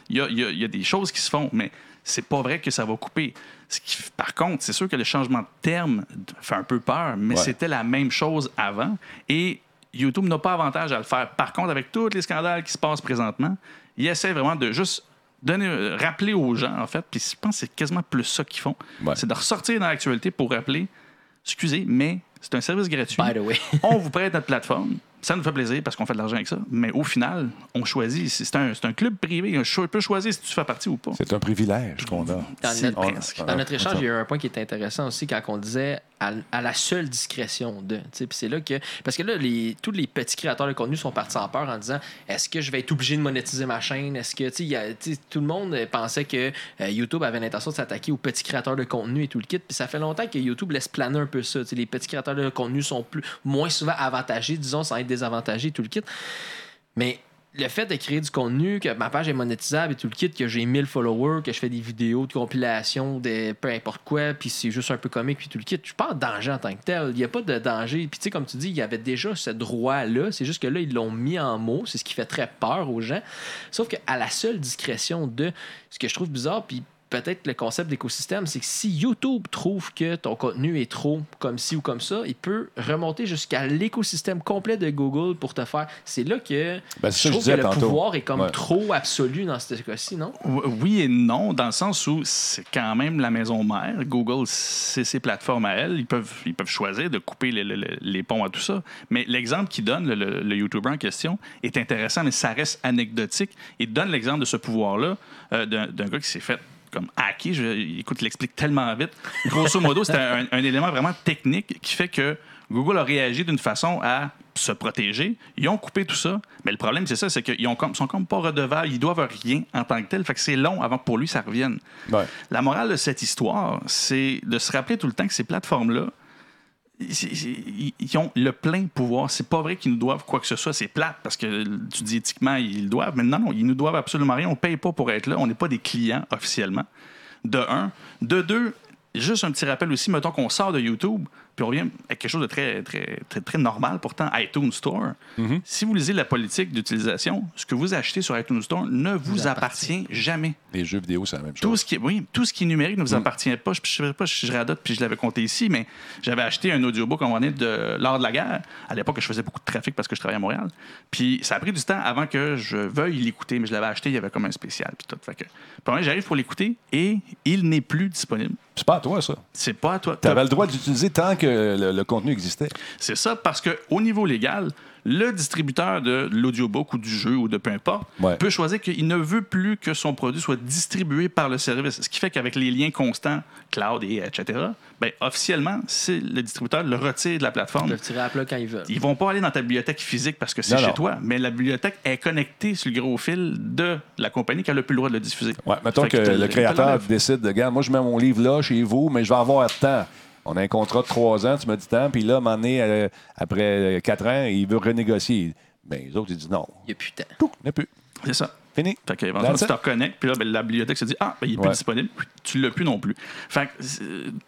Il y a, il y a- il y a des choses qui se font, mais c'est pas vrai que ça va couper. Ce qui- par contre, c'est sûr que le changement de terme fait un peu peur, mais Ouais. c'était la même chose avant. Et YouTube n'a pas avantage à le faire. Par contre, avec tous les scandales qui se passent présentement, il essaie vraiment de juste donner, euh, rappeler aux gens, en fait, puis je pense que c'est quasiment plus ça qu'ils font. Ouais. C'est de ressortir dans l'actualité pour rappeler, excusez, mais c'est un service gratuit. By the way. on vous prête notre plateforme. Ça nous fait plaisir parce qu'on fait de l'argent avec ça. Mais au final, on choisit. C'est un, club privé. On peut choisir si tu fais partie ou pas. C'est un privilège qu'on a. Dans notre, presque. dans notre échange, il y a eu un point qui est intéressant aussi quand on disait à, à la seule discrétion de. Puis c'est là que. Parce que là, les, tous les petits créateurs de contenu sont partis en peur en disant est-ce que je vais être obligé de monétiser ma chaîne? Est-ce que. y a- Tout le monde pensait que euh, YouTube avait l'intention de s'attaquer aux petits créateurs de contenu et tout le kit. Puis ça fait longtemps que YouTube laisse planer un peu ça. Les petits créateurs de contenu sont plus, moins souvent avantagés, disons, sans être désavantagés et tout le kit. Mais le fait de créer du contenu, que ma page est monétisable et tout le kit, que j'ai 1000 followers, que je fais des vidéos de compilation, de peu importe quoi, puis c'est juste un peu comique, puis tout le kit, je suis pas en danger en tant que tel. Il n'y a pas de danger. Puis tu sais, comme tu dis, il y avait déjà ce droit-là. C'est juste que là, ils l'ont mis en mots. C'est ce qui fait très peur aux gens. Sauf qu'à la seule discrétion de ce que je trouve bizarre, puis peut-être le concept d'écosystème, c'est que si YouTube trouve que ton contenu est trop comme ci ou comme ça, il peut remonter jusqu'à l'écosystème complet de Google pour te faire. C'est là que Ben, je trouve que le tantôt. pouvoir est comme Ouais. trop absolu dans ce cas-ci, non? Oui et non, dans le sens où c'est quand même la maison mère. Google, c'est ses plateformes à elle. Ils peuvent, ils peuvent choisir de couper les, les- les ponts à tout ça. Mais l'exemple qu'il donne, le, le, le YouTuber en question, est intéressant, mais ça reste anecdotique. Il donne l'exemple de ce pouvoir-là euh, d'un d'un gars qui s'est fait comme hacker. Je, écoute, il l'explique tellement vite. Grosso modo, c'est un, un élément vraiment technique qui fait que Google a réagi d'une façon à se protéger. Ils ont coupé tout ça. Mais le problème, c'est ça, c'est qu'ils comme, sont comme pas redevables. Ils doivent rien en tant que tel. Fait que c'est long avant que pour lui, ça revienne. Ouais. La morale de cette histoire, c'est de se rappeler tout le temps que ces plateformes-là, ils ont le plein pouvoir. C'est pas vrai qu'ils nous doivent quoi que ce soit. C'est plate parce que tu dis éthiquement, ils doivent. Mais non, non, ils nous doivent absolument rien. On paye pas pour être là. On n'est pas des clients officiellement. De un. De deux, juste un petit rappel aussi, mettons qu'on sort de YouTube, puis on revient avec quelque chose de très, très, très, très normal, pourtant, iTunes Store. Si vous lisez la politique d'utilisation, ce que vous achetez sur iTunes Store ne vous, appartient jamais. Les jeux vidéo, c'est la même Tout chose. ce, qui est, oui, tout ce qui est numérique ne Mm. vous appartient pas. Je ne sais pas si je radote puis je l'avais compté ici, mais j'avais acheté un audiobook à un moment donné de l'art de la guerre. À l'époque, je faisais beaucoup de trafic parce que je travaillais à Montréal. Puis ça a pris du temps avant que je veuille l'écouter, mais je l'avais acheté, il y avait comme un spécial. Puis tout. Fait que, j'arrive pour l'écouter et il n'est plus disponible. C'est pas à toi, ça. C'est pas à toi. Tu avais le droit d'utiliser tant que le, le contenu existait. C'est ça, parce qu'au niveau légal, le distributeur de l'audiobook ou du jeu ou de peu importe Ouais. peut choisir qu'il ne veut plus que son produit soit distribué par le service. Ce qui fait qu'avec les liens constants, cloud et etc., ben, officiellement, c'est le distributeur le retire de la Ils plateforme. peuvent tirer à plat quand ils veulent. Ils vont pas aller dans ta bibliothèque physique parce que c'est chez non. toi, mais la bibliothèque est connectée sur le gros fil de la compagnie qui a le plus le droit de le diffuser. Ouais, mettons que le créateur décide de, regarde, moi, je mets mon livre là, chez vous, mais je vais avoir temps. On a un contrat de trois ans, tu me dis temps, puis là, à un moment donné, euh, après quatre ans, il veut renégocier. Bien, les autres, ils disent non. Il n'y a plus de temps. Tout, n'est plus. C'est ça. Fini. Fait tu te reconnectes, puis là, ben, la bibliothèque se dit Ah, ben, il n'est plus Ouais. disponible. Tu l'as plus non plus. Fait que,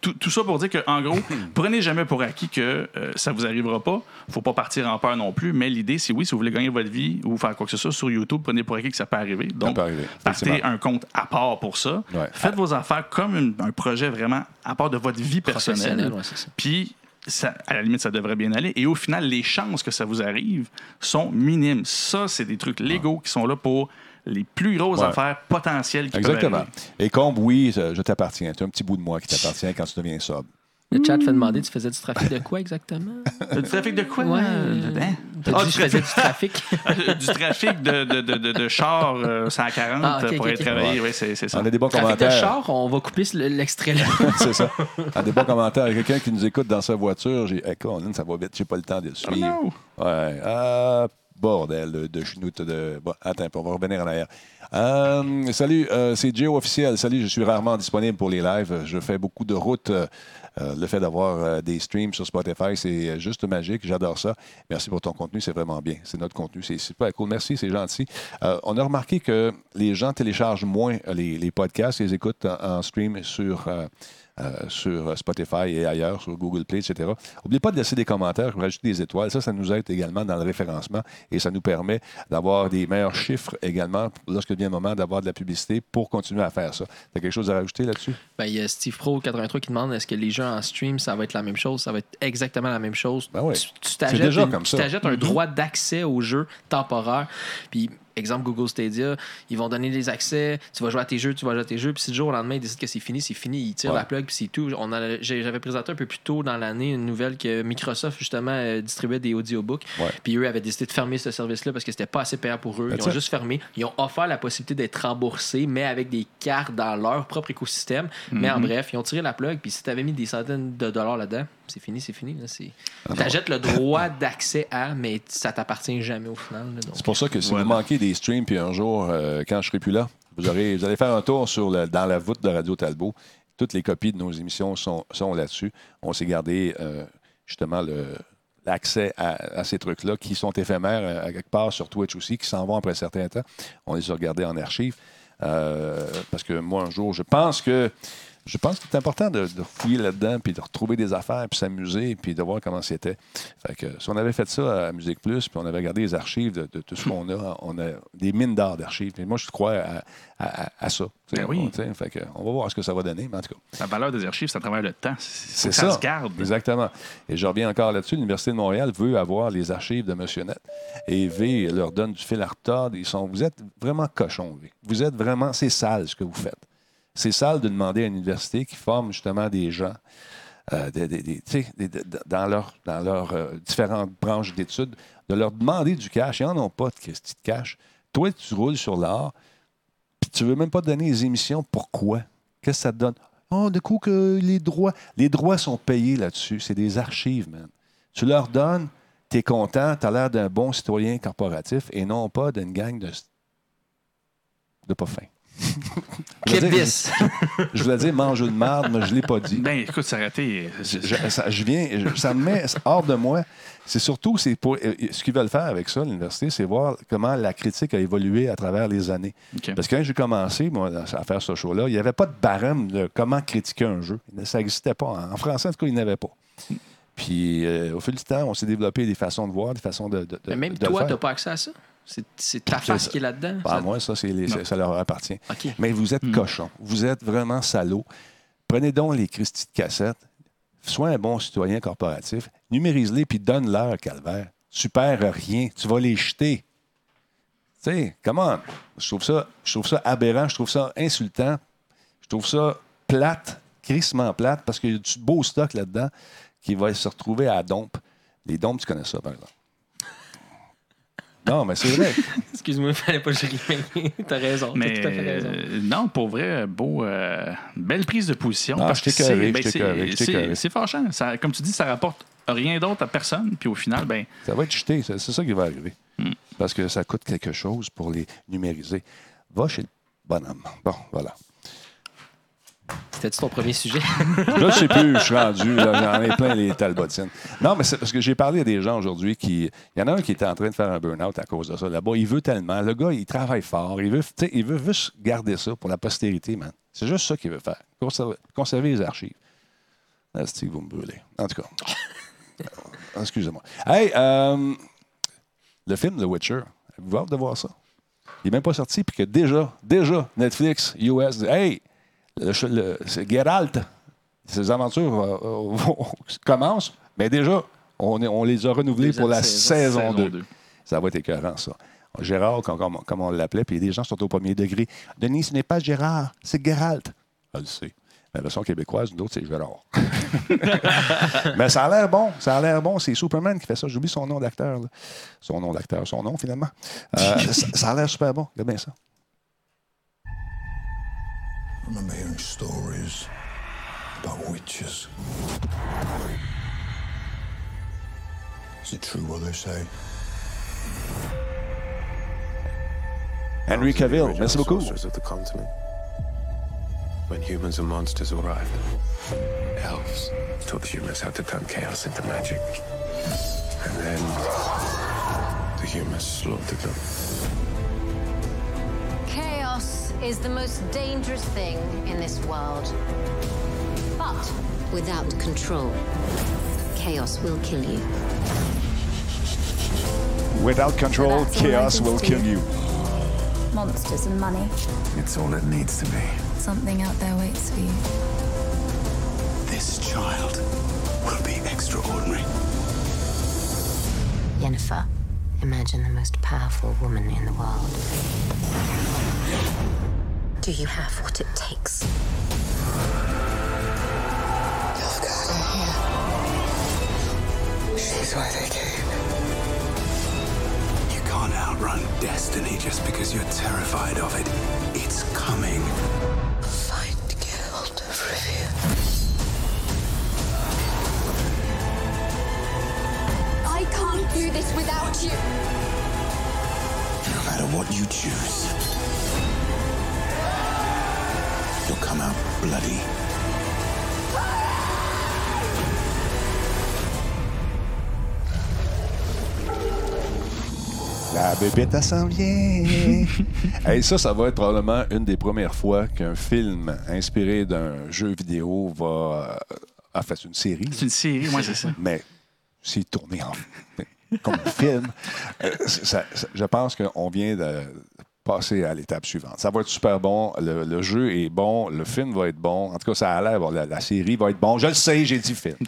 tout, tout ça pour dire que, en gros, (laughs) prenez jamais pour acquis que euh, ça vous arrivera pas. faut pas partir en peur non plus. Mais l'idée, c'est oui, si vous voulez gagner votre vie ou faire quoi que ce soit sur YouTube, prenez pour acquis que ça peut arriver. Donc, peut arriver, partez un compte à part pour ça. Ouais. Faites vos affaires comme une- un projet vraiment à part de votre vie personnelle. Puis, ça- à la limite, ça devrait bien aller. Et au final, les chances que ça vous arrive sont minimes. Ça, c'est des trucs légaux qui sont là pour les plus grosses Ouais. affaires potentielles qui peuvent Exactement. Et Combe, oui, je t'appartiens. Tu as un petit bout de moi qui t'appartient quand tu deviens sobre. Le chat fait demander, tu faisais du trafic de quoi exactement? (laughs) Du trafic de quoi? Ouais. euh, hein? Ah, dit je faisais du trafic. (laughs) du trafic de, de, de, de, de chars euh, (laughs) 140 Ah, pour aller travailler. Oui, c'est c'est ça. On a des bons trafic de commentaires. char, on va couper l'extrait là. C'est ça. On a des bons commentaires. Quelqu'un qui nous écoute dans sa voiture, j'ai hey, Colin, ça va vite, j'ai pas le temps de le Oh suivre. no! Ouais. Ah, bordel de, de chenoute de. Attends, on va revenir en arrière. Euh, salut, euh, c'est Joe officiel. Salut, je suis rarement disponible pour les lives. Je fais beaucoup de routes. Euh, le fait d'avoir des streams sur Spotify, c'est juste magique. J'adore ça. Merci pour ton contenu, c'est vraiment bien. C'est notre contenu, c'est super cool. Merci, c'est gentil. On a remarqué que les gens téléchargent moins les, podcasts, ils écoutent en, en stream sur. Euh, sur Spotify et ailleurs, sur Google Play, etc. N'oubliez pas de laisser des commentaires, rajouter des étoiles. Ça, ça nous aide également dans le référencement et ça nous permet d'avoir des meilleurs chiffres également lorsque vient le moment d'avoir de la publicité pour continuer à faire ça. Tu as quelque chose à rajouter là-dessus? Ben, il y a Steve Pro 83 qui demande est-ce que les jeux en stream, ça va être la même chose? Ça va être exactement la même chose. Ben oui. Tu- t'achètes ça. Mm-hmm. t'achètes un droit d'accès au jeu temporaire. Puis, exemple, Google Stadia, ils vont donner des accès. Tu vas jouer à tes jeux, tu vas jouer à tes jeux. Puis, si le jour au lendemain, ils décident que c'est fini, c'est fini. Ils tirent Ouais. la plug, puis c'est tout. On a- J'avais présenté un peu plus tôt dans l'année une nouvelle que Microsoft, justement, euh, distribuait des audiobooks. Puis, eux avaient décidé de fermer ce service-là parce que c'était pas assez payant pour eux. Ils That's ont it. juste fermé. Ils ont offert la possibilité d'être remboursés, mais avec des cartes dans leur propre écosystème. Mais en bref, ils ont tiré la plug. Puis si tu avais mis des centaines de dollars là-dedans, c'est fini, c'est fini. là, c'est- T'achètes le droit (laughs) d'accès à, mais ça t'appartient jamais au final. C'est pour ça que si Voilà. vous manquez des streams, puis un jour, euh, quand je serai plus là, vous, aurez, vous allez faire un tour sur le- dans la voûte de Radio Talbot. Toutes les copies de nos émissions sont, sont là-dessus. On s'est gardé euh, justement le- l'accès à, à ces trucs-là qui sont éphémères euh, à quelque part sur Twitch aussi, qui s'en vont après un certain temps. On les a regardés en archive. Euh, parce que moi, un jour, je pense que je pense que c'est important de, de fouiller là-dedans, puis de retrouver des affaires, puis s'amuser, puis de voir comment c'était. Fait que si on avait fait ça à Musique Plus, puis on avait regardé les archives de, de tout ce qu'on a, on a des mines d'or d'archives. Et moi, je crois à, à- à- à ça. Ben oui. on, fait que on va voir ce que ça va donner, mais en tout cas. La valeur des archives, c'est à travers le temps. C'est ça. ça. Ça se garde. Exactement. Et je reviens encore là-dessus. L'Université de Montréal veut avoir les archives de M. Net. Et V leur donne du fil à retordre. Ils sont, vous êtes vraiment cochons, V. Vous êtes vraiment, c'est sale ce que vous faites. C'est sale de demander à une université qui forme justement des gens euh, dans leurs dans euh, différentes branches d'études, de leur demander du cash. Ils n'en ont pas de de cash. Toi, tu roules sur l'art, puis tu veux même pas donner les émissions. Pourquoi? Qu'est-ce que ça te donne? Oh, de coup, que les droits. Les droits sont payés là-dessus. C'est des archives, man. Tu leur donnes, tu es content, tu as l'air d'un bon citoyen corporatif et non pas d'une gang de. de pas fin. (laughs) Je voulais dire- Kébis. Je voulais dire manger de marde, mais je ne l'ai pas dit. Ben, écoute, c'est arrêté. Je, je- ça, je viens, je- ça me met hors de moi. C'est surtout, c'est pour, euh, ce qu'ils veulent faire avec ça, l'université, c'est voir comment la critique a évolué à travers les années. Parce que quand j'ai commencé, moi, à faire ce show-là, il n'y avait pas de barème de comment critiquer un jeu. Ça n'existait pas. En français, en tout cas, il n'y en avait pas. Puis, euh, au fil du temps, on s'est développé des façons de voir, des façons de. de- de- Mais même de toi, faire. t'as pas accès à ça? C'est ta face ça. qui est là-dedans? Pas Ça- à moi, ça, les- ça, leur appartient. Mais vous êtes cochon. Vous êtes vraiment salaud. Prenez donc les Christie de cassette. Sois un bon citoyen corporatif. Numérise-les puis donne-leur, calvaire. Tu perds rien. Tu vas les jeter. Tu sais, comment? Je trouve ça, je trouve ça aberrant. Je trouve ça insultant. Je trouve ça plate, crissement plate, parce qu'il y a du beau stock là-dedans qui va se retrouver à la dompe. Les dompes, tu connais ça, par exemple. Non, mais c'est vrai. (laughs) Excuse-moi, il fallait pas que. T'as raison. Mais tout à fait raison. euh, non, pour vrai, beau, euh, belle prise de position. Ah, parce je t'ai que c'est- je ben, t'ai c'est- fâchant. Ça, comme tu dis, ça rapporte rien d'autre à personne. Puis au final, ben, Ça va être jeté, c'est c'est ça qui va arriver. Parce que ça coûte quelque chose pour les numériser. Va chez le bonhomme. Bon, voilà. C'était-tu ton premier sujet? Je ne sais plus, je suis rendu, là, (laughs) j'en ai plein les talbotines. Non, mais c'est parce que j'ai parlé à des gens aujourd'hui qui. Il y en a un qui était en train de faire un burn-out à cause de ça. Là-bas, il veut tellement. Le gars, il travaille fort. Il veut, il veut juste garder ça pour la postérité, man. C'est juste ça qu'il veut faire. Conserver, conserver les archives. Ah, c'est que vous me brûlez? En tout cas. (laughs) Excusez-moi. Hey, euh, le film The Witcher, avez-vous hâte de voir ça? Il n'est même pas sorti, puis que déjà, déjà, Netflix, US, dit, hey, le, Geralt, ses aventures euh, euh, (laughs) commencent, mais déjà, on, est- on les a renouvelées pour la saison, saison, saison 2. deux. Ça va être écœurant, ça. Gérard, comme, comme- comme on l'appelait, puis des gens sont au premier degré. Denis, ce n'est pas Gérard, c'est Geralt. Je le sais. Mais la version québécoise, nous autres, c'est Gérard. (laughs) Mais ça a l'air bon. Ça a l'air bon. C'est Superman qui fait ça. J'oublie son nom d'acteur. Son nom d'acteur, son nom, finalement. Euh, ça, ça a l'air super bon. Regarde bien ça. I remember hearing stories about witches. Is it true what they say? Henry Cavill, merci beaucoup. Of the continent. When humans and monsters arrived, elves taught the humans how to turn chaos into magic. And then the humans slaughtered them. Chaos is the most dangerous thing in this world. But without control, chaos will kill you. Without control, that's chaos will kill you. Monsters and money. It's all it needs to be. Something out there waits for you. This child will be extraordinary. Yennefer, imagine the most powerful woman in the world. Do you have what it takes? She's why they came. You can't outrun destiny just because you're terrified of it. It's coming. Find Geralt of Rivia. I can't do this without you. No matter what you choose, bloody. La bébête, elle s'en vient. (laughs) hey, ça, ça va être probablement une des premières fois qu'un film inspiré d'un jeu vidéo va. euh, en fait, c'est une série. C'est une série, moi, c'est ça. Mais c'est tourné en comme film. Euh, ça- ça- je pense qu'on vient de passer à l'étape suivante. Ça va être super bon. Le, le jeu est bon. Le film va être bon. En tout cas, ça a l'air bon. La, la série va être bon. Je le sais, j'ai dit film. (laughs)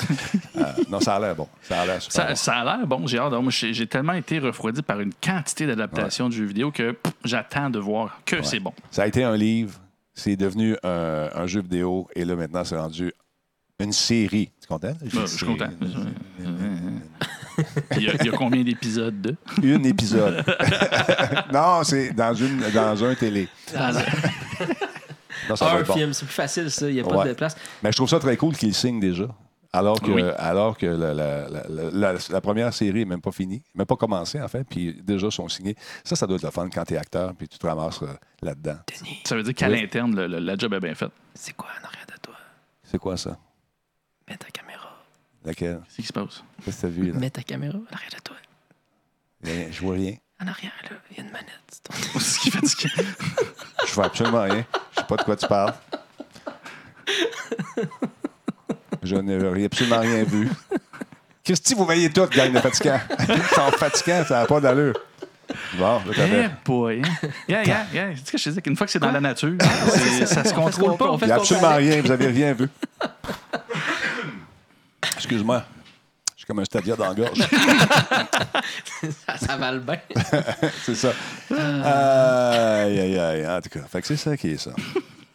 Euh, non, ça a l'air bon. Ça a l'air super Ça, bon. ça a l'air bon, j'ai hâte. Tellement été refroidi par une quantité d'adaptations de jeux vidéo que j'attends de voir que c'est bon. Ça a été un livre, c'est devenu un, un jeu vidéo, et là, maintenant, c'est rendu une série. Tu es content? je suis content. (laughs) Il y, a, il y a combien d'épisodes de? Une épisode. (laughs) non, c'est dans, une, dans un télé. (laughs) Va un bon. film, c'est plus facile, ça. Il n'y a pas Ouais. de place. Mais je trouve ça très cool qu'il signe déjà. Alors que, Oui. alors que la, la- la- la- la première série n'est même pas finie, même pas commencée en fait, puis déjà sont signés. Ça, ça doit être le fun quand tu es acteur, puis tu te ramasses euh, là-dedans. Ça veut dire qu'à Oui. l'interne, la job est bien faite. C'est quoi en arrière de toi? C'est quoi ça? Laquelle? Qu'est-ce qui se passe? Qu'est-ce que t'as vu? Là? Mets ta caméra en arrière de toi. Je vois rien. En arrière, là, il y a une manette. c'est ton- (laughs) Ce qui fait du- Je vois absolument rien. Je sais pas de quoi tu parles. Je n'ai absolument rien vu. Christy, vous voyez tout, gang de fatigants. Ils sont fatigants, ça n'a pas d'allure. Bon, là, t'as Eh fait. boy, hein? Yeah, yeah, yeah. C'est ce que je te dis, qu'une fois que c'est dans la nature, c'est- ça se contrôle pas. on fait Il n'y a absolument rien, vous avez rien vu. Excuse-moi. Je suis comme un stadia dans la gorge. (laughs) Ça, ça va le bien. (laughs) c'est ça. Aïe, aïe, aïe. En tout cas, fait que c'est ça qui est ça.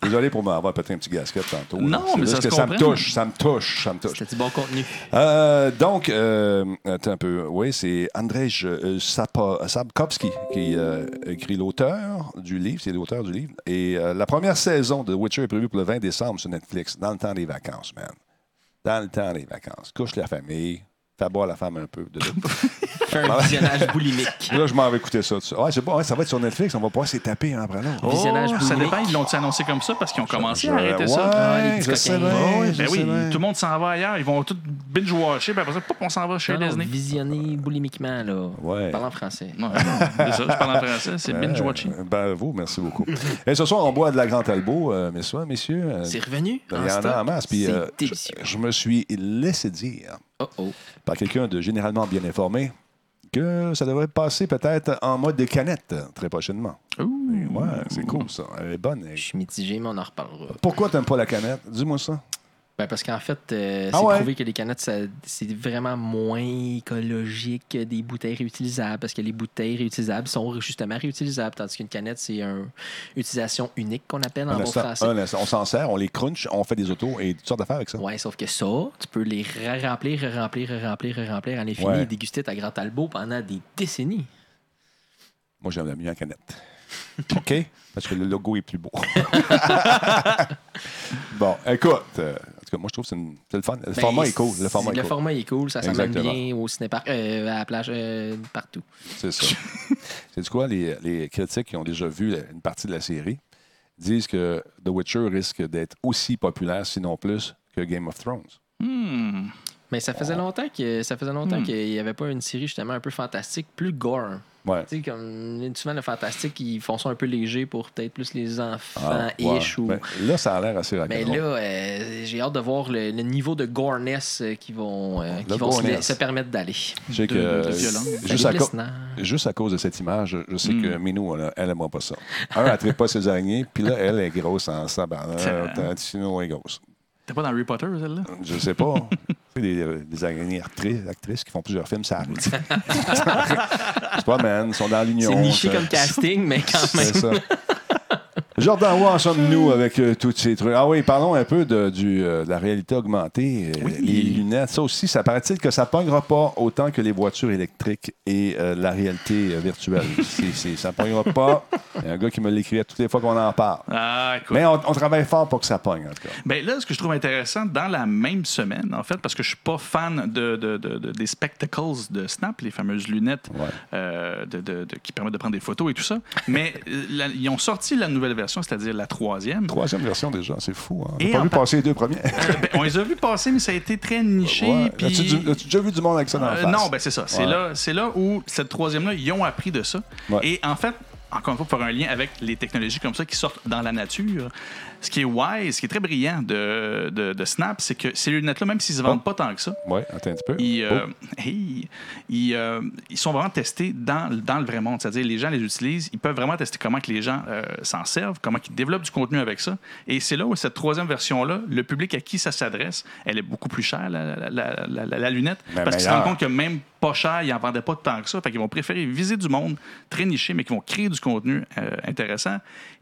Désolé pour m'avoir pété un petit gasket tantôt. Non, mais juste ça se que ça me touche, ça me touche, ça me touche. C'était du bon contenu. Euh, donc, euh, attends un peu. Oui, c'est Andrzej euh, Sapkowski qui euh, écrit l'auteur du livre. C'est l'auteur du livre. Et la première saison de Witcher est prévue pour le 20 décembre sur Netflix, dans le temps des vacances, man. Dans le temps des vacances. Couche la famille. Fais boire la femme un peu. De (laughs) Un visionnage boulimique. Là, je m'en vais écouter ça. ça. Ouais, c'est bon. ouais, ça va être sur Netflix. On va pouvoir s'y taper un après l'autre. Oh, Visionnage ça boulimique. dépend, ils l'ont annoncé comme ça parce qu'ils ont commencé à arrêter ouais, ça. Ah, les je petits sais coquins. bien, Oh, je ben sais oui, bien. tout le monde s'en va ailleurs. Ils vont tout binge-watcher, puis après ça, pop, on s'en va chez Non, Disney. visionner boulimiquement, là. Ouais. Parle en français. Ouais, c'est ça, je parle en français, c'est binge-watching. Euh, ben, vous, merci beaucoup. Et ce soir, on boit de la Grande Albo, euh, messieurs. messieurs. Euh, C'est revenu. ben, Il y en a en masse. Puis, C'est euh, je, délicieux. je me suis laissé dire Oh, oh. par quelqu'un de généralement bien informé que ça devrait passer peut-être en mode de canette très prochainement. Ouh. Ouais, c'est cool ça. Elle est bonne. elle. Je suis mitigé, mais on en reparlera. Pourquoi t'aimes pas la canette? Dis-moi ça. Ben, parce qu'en fait, euh, Ah c'est ouais? prouvé que les canettes, c'est vraiment moins écologique que des bouteilles réutilisables parce que les bouteilles réutilisables sont justement réutilisables, tandis qu'une canette, c'est une utilisation unique qu'on appelle en bon français. on s'en sert, on les crunch, on fait des autos et toutes sortes d'affaires avec ça. Ouais, sauf que ça, tu peux les remplir, remplir, remplir, remplir à l'infini Ouais. et déguster ta Grand Talbot pendant des décennies. Moi, j'aime la mieux en canette. (laughs) OK? Parce que le logo est plus beau. (laughs) bon, écoute. euh, tout cas, moi, je trouve que c'est une- le fun. Le Ben, format est cool. Le format est le cool. format est cool, ça s'amène bien au cinéparc, euh, à la plage, euh, partout. C'est ça. (laughs) c'est du quoi? Les, les critiques qui ont déjà vu la- une partie de la série disent que The Witcher risque d'être aussi populaire, sinon plus, que Game of Thrones. Hmm. Mais ça faisait longtemps que ça faisait longtemps Hmm. qu'il n'y avait pas une série justement un peu fantastique, plus gore. Ouais. Tu sais, comme souvent le fantastique, ils font ça un peu léger pour peut-être plus les enfants Ah, ouais. ish ou. Ben, là, ça a l'air assez Mais rock'n'roll. là, euh, j'ai hâte de voir le, le niveau de goreness euh, qu'ils vont, euh, qu'ils vont se, permettre d'aller. Je sais que, de- de violence. juste, à juste cause de cette image, je sais Mm. que Minou, elle, elle aime pas ça. Un, elle ne pas ses araignées, puis là, elle est grosse en. Tiens. (laughs) Sinon, elle est grosse. T'es pas dans Harry Potter, celle-là? Je sais pas. (laughs) des, euh, des araignées actrices, actrices qui font plusieurs films, ça arrive. (laughs) c'est pas, man. Ils sont dans l'union. C'est niché ça- comme casting, mais quand même. C'est ça. Jordan, où en sommes-nous avec euh, tous ces trucs? Ah oui, parlons un peu de, du, euh, de la réalité augmentée, euh, les lunettes. Ça aussi, ça paraît-il que ça ne pognera pas autant que les voitures électriques et euh, la réalité euh, virtuelle. (laughs) Ça ne pognera pas. Il y a un gars qui me l'écrivait toutes les fois qu'on en parle. Ah. Mais on, on travaille fort pour que ça pogne, en tout cas. Ben là, ce que je trouve intéressant, dans la même semaine, en fait, parce que je suis pas fan de, de- de- de- des spectacles de Snap, les fameuses lunettes Ouais. euh, de- de- de- qui permettent de prendre des photos et tout ça, mais la- ils ont sorti la nouvelle version, c'est-à-dire la troisième. Troisième version déjà, c'est fou. Hein? On n'a pas vu par- passer les deux premiers. Euh, ben, on les a vus passer, mais ça a été très niché. Ouais. As-tu as-tu déjà vu du monde avec ça dans la Euh, face? non, ben c'est ça. C'est là, c'est là où cette troisième-là, ils ont appris de ça. Ouais. Et en fait, encore une fois, pour faire un lien avec les technologies comme ça qui sortent dans la nature, ce qui est wise, ce qui est très brillant de, de, de Snap, c'est que ces lunettes-là, même s'ils ne se vendent Oh. pas tant que ça, Oui, attends un petit peu. ils, euh, Oh. hey, ils, euh, ils sont vraiment testés dans, dans le vrai monde. C'est-à-dire, les gens les utilisent, ils peuvent vraiment tester comment que les gens euh, s'en servent, comment ils développent du contenu avec ça. Et c'est là où cette troisième version-là, le public à qui ça s'adresse, elle est beaucoup plus chère, la, la- la- lunette, Mais parce qu'ils se rendent compte que même pas cher, ils n'en vendaient pas tant que ça. Fait qu'ils vont préférer viser du monde très niché, mais qui vont créer du contenu intéressant.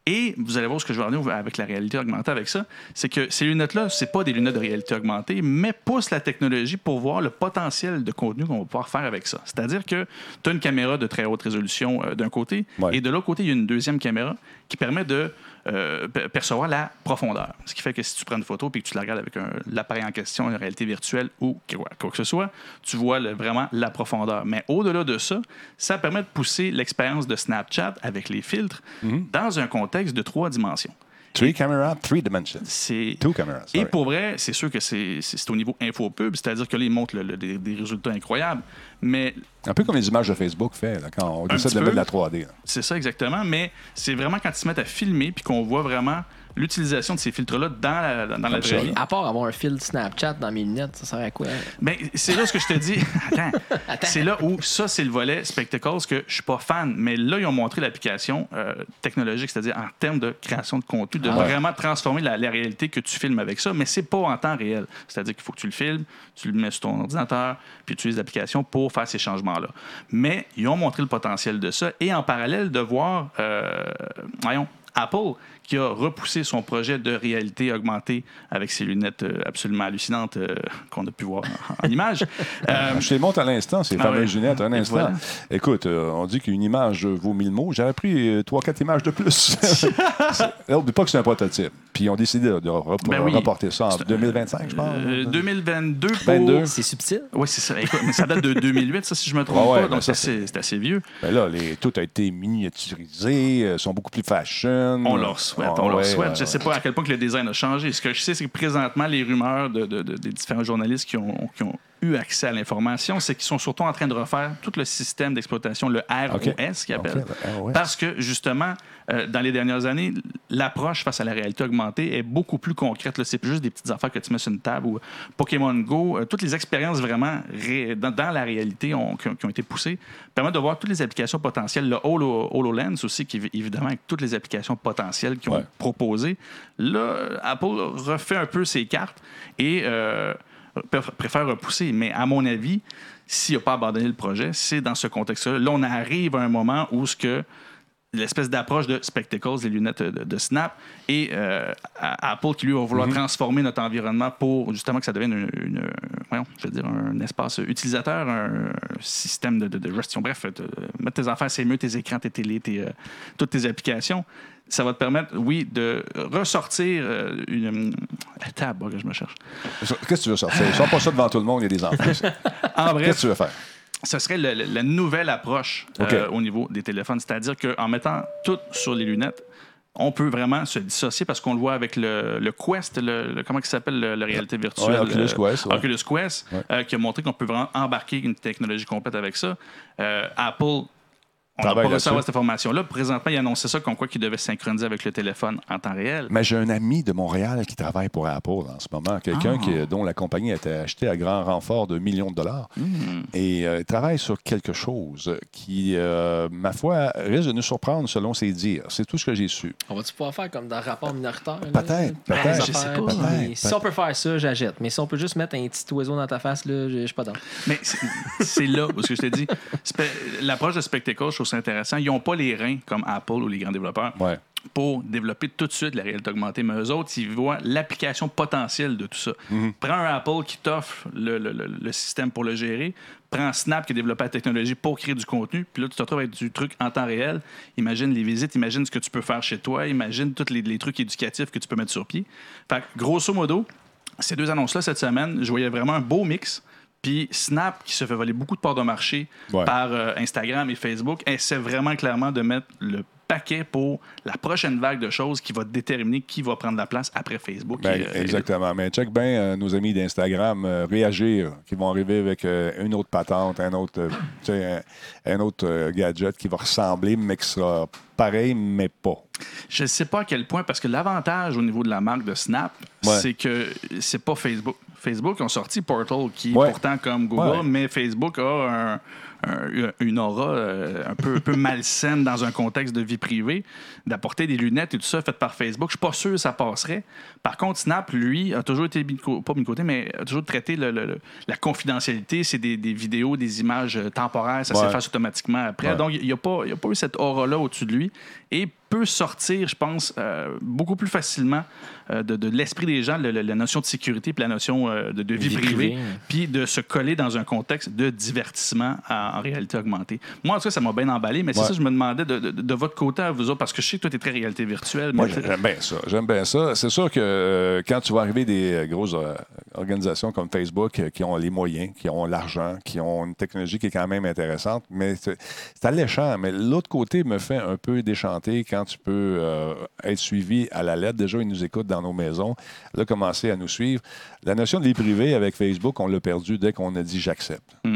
Et vous allez voir ce que je vais en venir avec la réalité augmentée avec ça, c'est que ces lunettes-là, c'est pas des lunettes de réalité augmentée, mais poussent la technologie pour voir le potentiel de contenu qu'on va pouvoir faire avec ça. C'est-à-dire que tu as une caméra de très haute résolution euh, d'un côté, Ouais. et de l'autre côté, il y a une deuxième caméra qui permet de euh, per- percevoir la profondeur. Ce qui fait que si tu prends une photo et que tu la regardes avec l'appareil en question, une réalité virtuelle ou quoi, quoi que ce soit, tu vois le- vraiment la profondeur. Mais au-delà de ça, ça permet de pousser l'expérience de Snapchat avec les filtres Mhm. dans un contexte de trois dimensions. Three camera, three dimensions. C'est Two cameras. et pour vrai, c'est sûr que c'est c'est- au niveau infopub, c'est-à-dire que là, ils montrent le- le- des, des résultats incroyables, mais Un peu comme les images de Facebook fait là, quand on petit de mettre de la 3D. là. c'est ça exactement, mais c'est vraiment quand ils se mettent à filmer puis qu'on voit vraiment l'utilisation de ces filtres-là dans la, dans la vraie vie. À part avoir un fil Snapchat dans mes lunettes, ça sert à quoi? Ben, c'est là ce que je te dis. (laughs) Attends. Attends. C'est là où ça, c'est le volet Spectacles que je suis pas fan. Mais là, ils ont montré l'application euh, technologique, c'est-à-dire en termes de création de contenu, de Ah ouais. vraiment transformer la, la réalité que tu filmes avec ça. Mais c'est pas en temps réel. C'est-à-dire qu'il faut que tu le filmes, tu le mets sur ton ordinateur, puis tu utilises l'application pour faire ces changements-là. Mais ils ont montré le potentiel de ça. Et en parallèle, de voir, euh, voyons, Apple qui a repoussé son projet de réalité augmentée avec ses lunettes euh, absolument hallucinantes euh, qu'on a pu voir en, en images. (laughs) Euh, Je te les montre à l'instant, ces Ah fameuses ouais. lunettes, un instant. voilà. Écoute, euh, on dit qu'une image vaut mille mots. J'aurais pris trois, quatre images de plus. (laughs) N'oublie pas que c'est un prototype. Puis ils ont décidé de, de rep- Ben oui. reporter ça en 2025, je pense. euh, 2022 pour... 22. C'est subtil. Oui, c'est ça. Écoute, mais ça date de (laughs) 2008, ça, si je me trompe Ah ouais, pas. ben Donc, ça, c'est assez, vieux. Ben là, les, tout a été miniaturisé, euh, sont beaucoup plus fashion. On leur souhaite, Ah on leur ouais, souhaite. ouais, je sais pas à quel point que le design a changé. Ce que je sais, c'est que présentement, les rumeurs de, de- de- des différents journalistes qui ont, qui ont eu accès à l'information, c'est qu'ils sont surtout en train de refaire tout le système d'exploitation, le ROS OK. qu'ils appellent. Parce que, justement, euh, dans les dernières années, l'approche face à la réalité augmentée est beaucoup plus concrète. là. C'est plus juste des petites affaires que tu mets sur une table ou Pokémon Go. euh, toutes les expériences vraiment ré- dans, dans la réalité ont- qui, ont, qui ont été poussées permettent de voir toutes les applications potentielles. Le Holo, HoloLens aussi, qui évidemment, avec toutes les applications potentielles qu'ils ont Ouais. proposées. Là, euh, Apple refait un peu ses cartes et euh, pr- préfère repousser. Mais à mon avis, s'il n'a pas abandonné le projet, c'est dans ce contexte-là. Là, on arrive à un moment où ce que l'espèce d'approche de spectacles, les lunettes de, de Snap, et euh, Apple qui lui va vouloir transformer notre environnement pour justement que ça devienne une, une- voyons, je veux dire, un espace utilisateur, un système de, de- de gestion. Bref, mettre tes affaires, c'est mieux, tes écrans, tes télés, tes, euh, toutes tes applications. Ça va te permettre, oui, de ressortir euh, une. Table, que je me cherche. Qu'est-ce que tu veux sortir? Sors pas ça devant tout le monde, il y a des enfants. (laughs) En bref, Qu'est-ce que tu veux faire? Ce serait le- le- la nouvelle approche euh, au niveau des téléphones. C'est-à-dire qu'en mettant tout sur les lunettes, on peut vraiment se dissocier parce qu'on le voit avec le, le Quest, le, le- comment il s'appelle, le- la réalité virtuelle. Ouais, Oculus euh, Quest, ouais. Oculus Quest, Ouais. euh, qui a montré qu'on peut vraiment embarquer une technologie complète avec ça. Euh, Apple, on n'a Travaille pas avoir là-dessus. cette information-là. Présentement, il annonçait ça comme quoi qu'il devait synchroniser avec le téléphone en temps réel. Mais j'ai un ami de Montréal qui travaille pour Apple en ce moment, quelqu'un Ah. dont la compagnie a été achetée à grand renfort de millions de dollars. Hmm. Et euh, il travaille sur quelque chose qui, euh, ma foi, risque de nous surprendre selon ses dires. C'est tout ce que j'ai su. On va-tu pouvoir faire comme dans rapport minoritaire? Peut-être, peut-être, je sais pas. Si on peut faire ça, j'achète. Mais si on peut juste mettre un petit oiseau dans ta face, là, je suis pas dans. Mais c'est- là où ce que je t'ai dit. L'approche de Spectacle, je trouve ça intéressant. Ils n'ont pas les reins comme Apple ou les grands développeurs Ouais. pour développer tout de suite la réalité augmentée. Mais eux autres, ils voient l'application potentielle de tout ça. Prends un Apple qui t'offre le, le- le- le système pour le gérer. Prends Snap qui a développé la technologie pour créer du contenu. Puis là, tu te retrouves avec du truc en temps réel. Imagine les visites, imagine ce que tu peux faire chez toi, imagine tous les, les trucs éducatifs que tu peux mettre sur pied. Fait que, grosso modo, ces deux annonces-là cette semaine, je voyais vraiment un beau mix. Puis Snap, qui se fait voler beaucoup de parts de marché Ouais. par euh, Instagram et Facebook, essaie vraiment clairement de mettre le paquet pour la prochaine vague de choses qui va déterminer qui va prendre la place après Facebook. Ben, Et, euh, exactement. Mais check bien euh, nos amis d'Instagram euh, réagir, qui vont arriver avec euh, une autre patente, un autre, un, un autre gadget qui va ressembler, mais qui sera pareil, mais pas. Je ne sais pas à quel point, parce que l'avantage au niveau de la marque de Snap, Ouais. c'est que c'est pas Facebook. Facebook ont sorti Portal, qui est Ouais. pourtant comme Google, Ouais. mais Facebook a un- un- une aura euh, un peu, un peu malsaine dans un contexte de vie privée, d'apporter des lunettes et tout ça faites par Facebook. Je suis pas sûr que ça passerait. Par contre, Snap, lui, a toujours été pas mis de côté, mais a toujours traité le- le- le- la confidentialité. C'est des, des vidéos, des images euh, temporaires, ça Ouais. s'efface automatiquement après. Ouais. Donc, il n'y a, a pas eu cette aura-là au-dessus de lui et peut sortir, je pense, euh, beaucoup plus facilement euh, de, de l'esprit des gens, le- le- la notion de sécurité puis la notion euh, de, de vie, Vie privée, privée. puis de se coller dans un contexte de divertissement en, en réalité augmentée. Moi, en tout cas, ça m'a bien emballé, mais c'est ça, je me demandais de, votre côté à vous autres, parce que je sais que toi, tu es très réalité virtuelle. Moi, j'aime bien ça. J'aime bien ça. C'est sûr que quand tu vas arriver des grosses organisations comme Facebook qui ont les moyens, qui ont l'argent, qui ont une technologie qui est quand même intéressante, mais c'est alléchant. Mais l'autre côté me fait un peu déchanter quand tu peux euh, être suivi à la lettre. Déjà, ils nous écoutent dans nos maisons. Là, commencer à nous suivre. La notion de vie privée avec Facebook, on l'a perdu dès qu'on a dit j'accepte. Mm.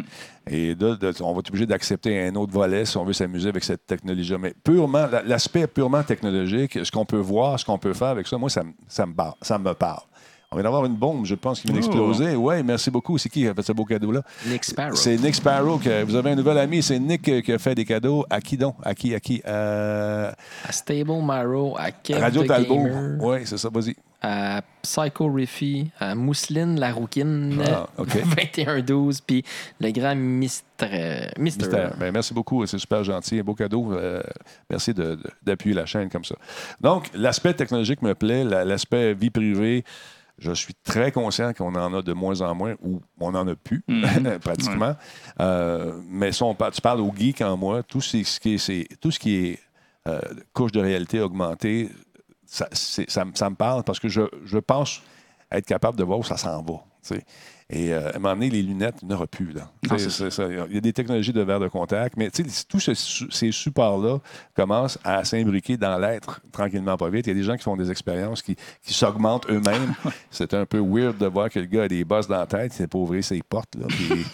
Et là, on va être obligé d'accepter un autre volet si on veut s'amuser avec cette technologie-là. Mais purement, la- l'aspect purement technologique, ce qu'on peut voir, ce qu'on peut faire avec ça, moi, ça, ça, me, parle, ça me parle. On vient d'avoir une bombe, je pense, qui vient Oh. d'exploser. Oui, merci beaucoup. C'est qui qui a fait ce beau cadeau-là? Nick Sparrow. C'est Nick Sparrow. que- vous avez un nouvel ami. C'est Nick euh, qui a fait des cadeaux. À qui donc? À qui? À qui? Euh, À Stable Marrow, à Kev Radio the Talbot. Oui, c'est ça. Vas-y. à Psycho Riffy, à Mousseline la Rouquine, Ah, OK. (laughs) 2112, puis le grand Mister. Mister. Mystère. Ben, merci beaucoup. C'est super gentil. Un beau cadeau. Euh, merci d'appuyer la chaîne comme ça. Donc, l'aspect technologique me plaît. la- L'aspect vie privée, je suis très conscient qu'on en a de moins en moins ou on n'en a plus, Mhm. (laughs) pratiquement. Euh, mais si on par- tu parles au geek en moi, tout ce qui est, tout ce qui est euh, couche de réalité augmentée, ça, me- ça me parle parce que je, je pense être capable de voir où ça s'en va. Et euh, à un moment donné, les lunettes, il aura plus. Là. Non, c'est c'est ça. Il y a des technologies de verre de contact, mais tu sais, tous ce- ces supports-là commencent à s'imbriquer dans l'être tranquillement, pas vite. Il y a des gens qui font des expériences qui, qui s'augmentent eux-mêmes. (laughs) c'est un peu weird de voir que le gars a des bosses dans la tête, c'est pour ouvrir ses portes. Là, puis- (laughs)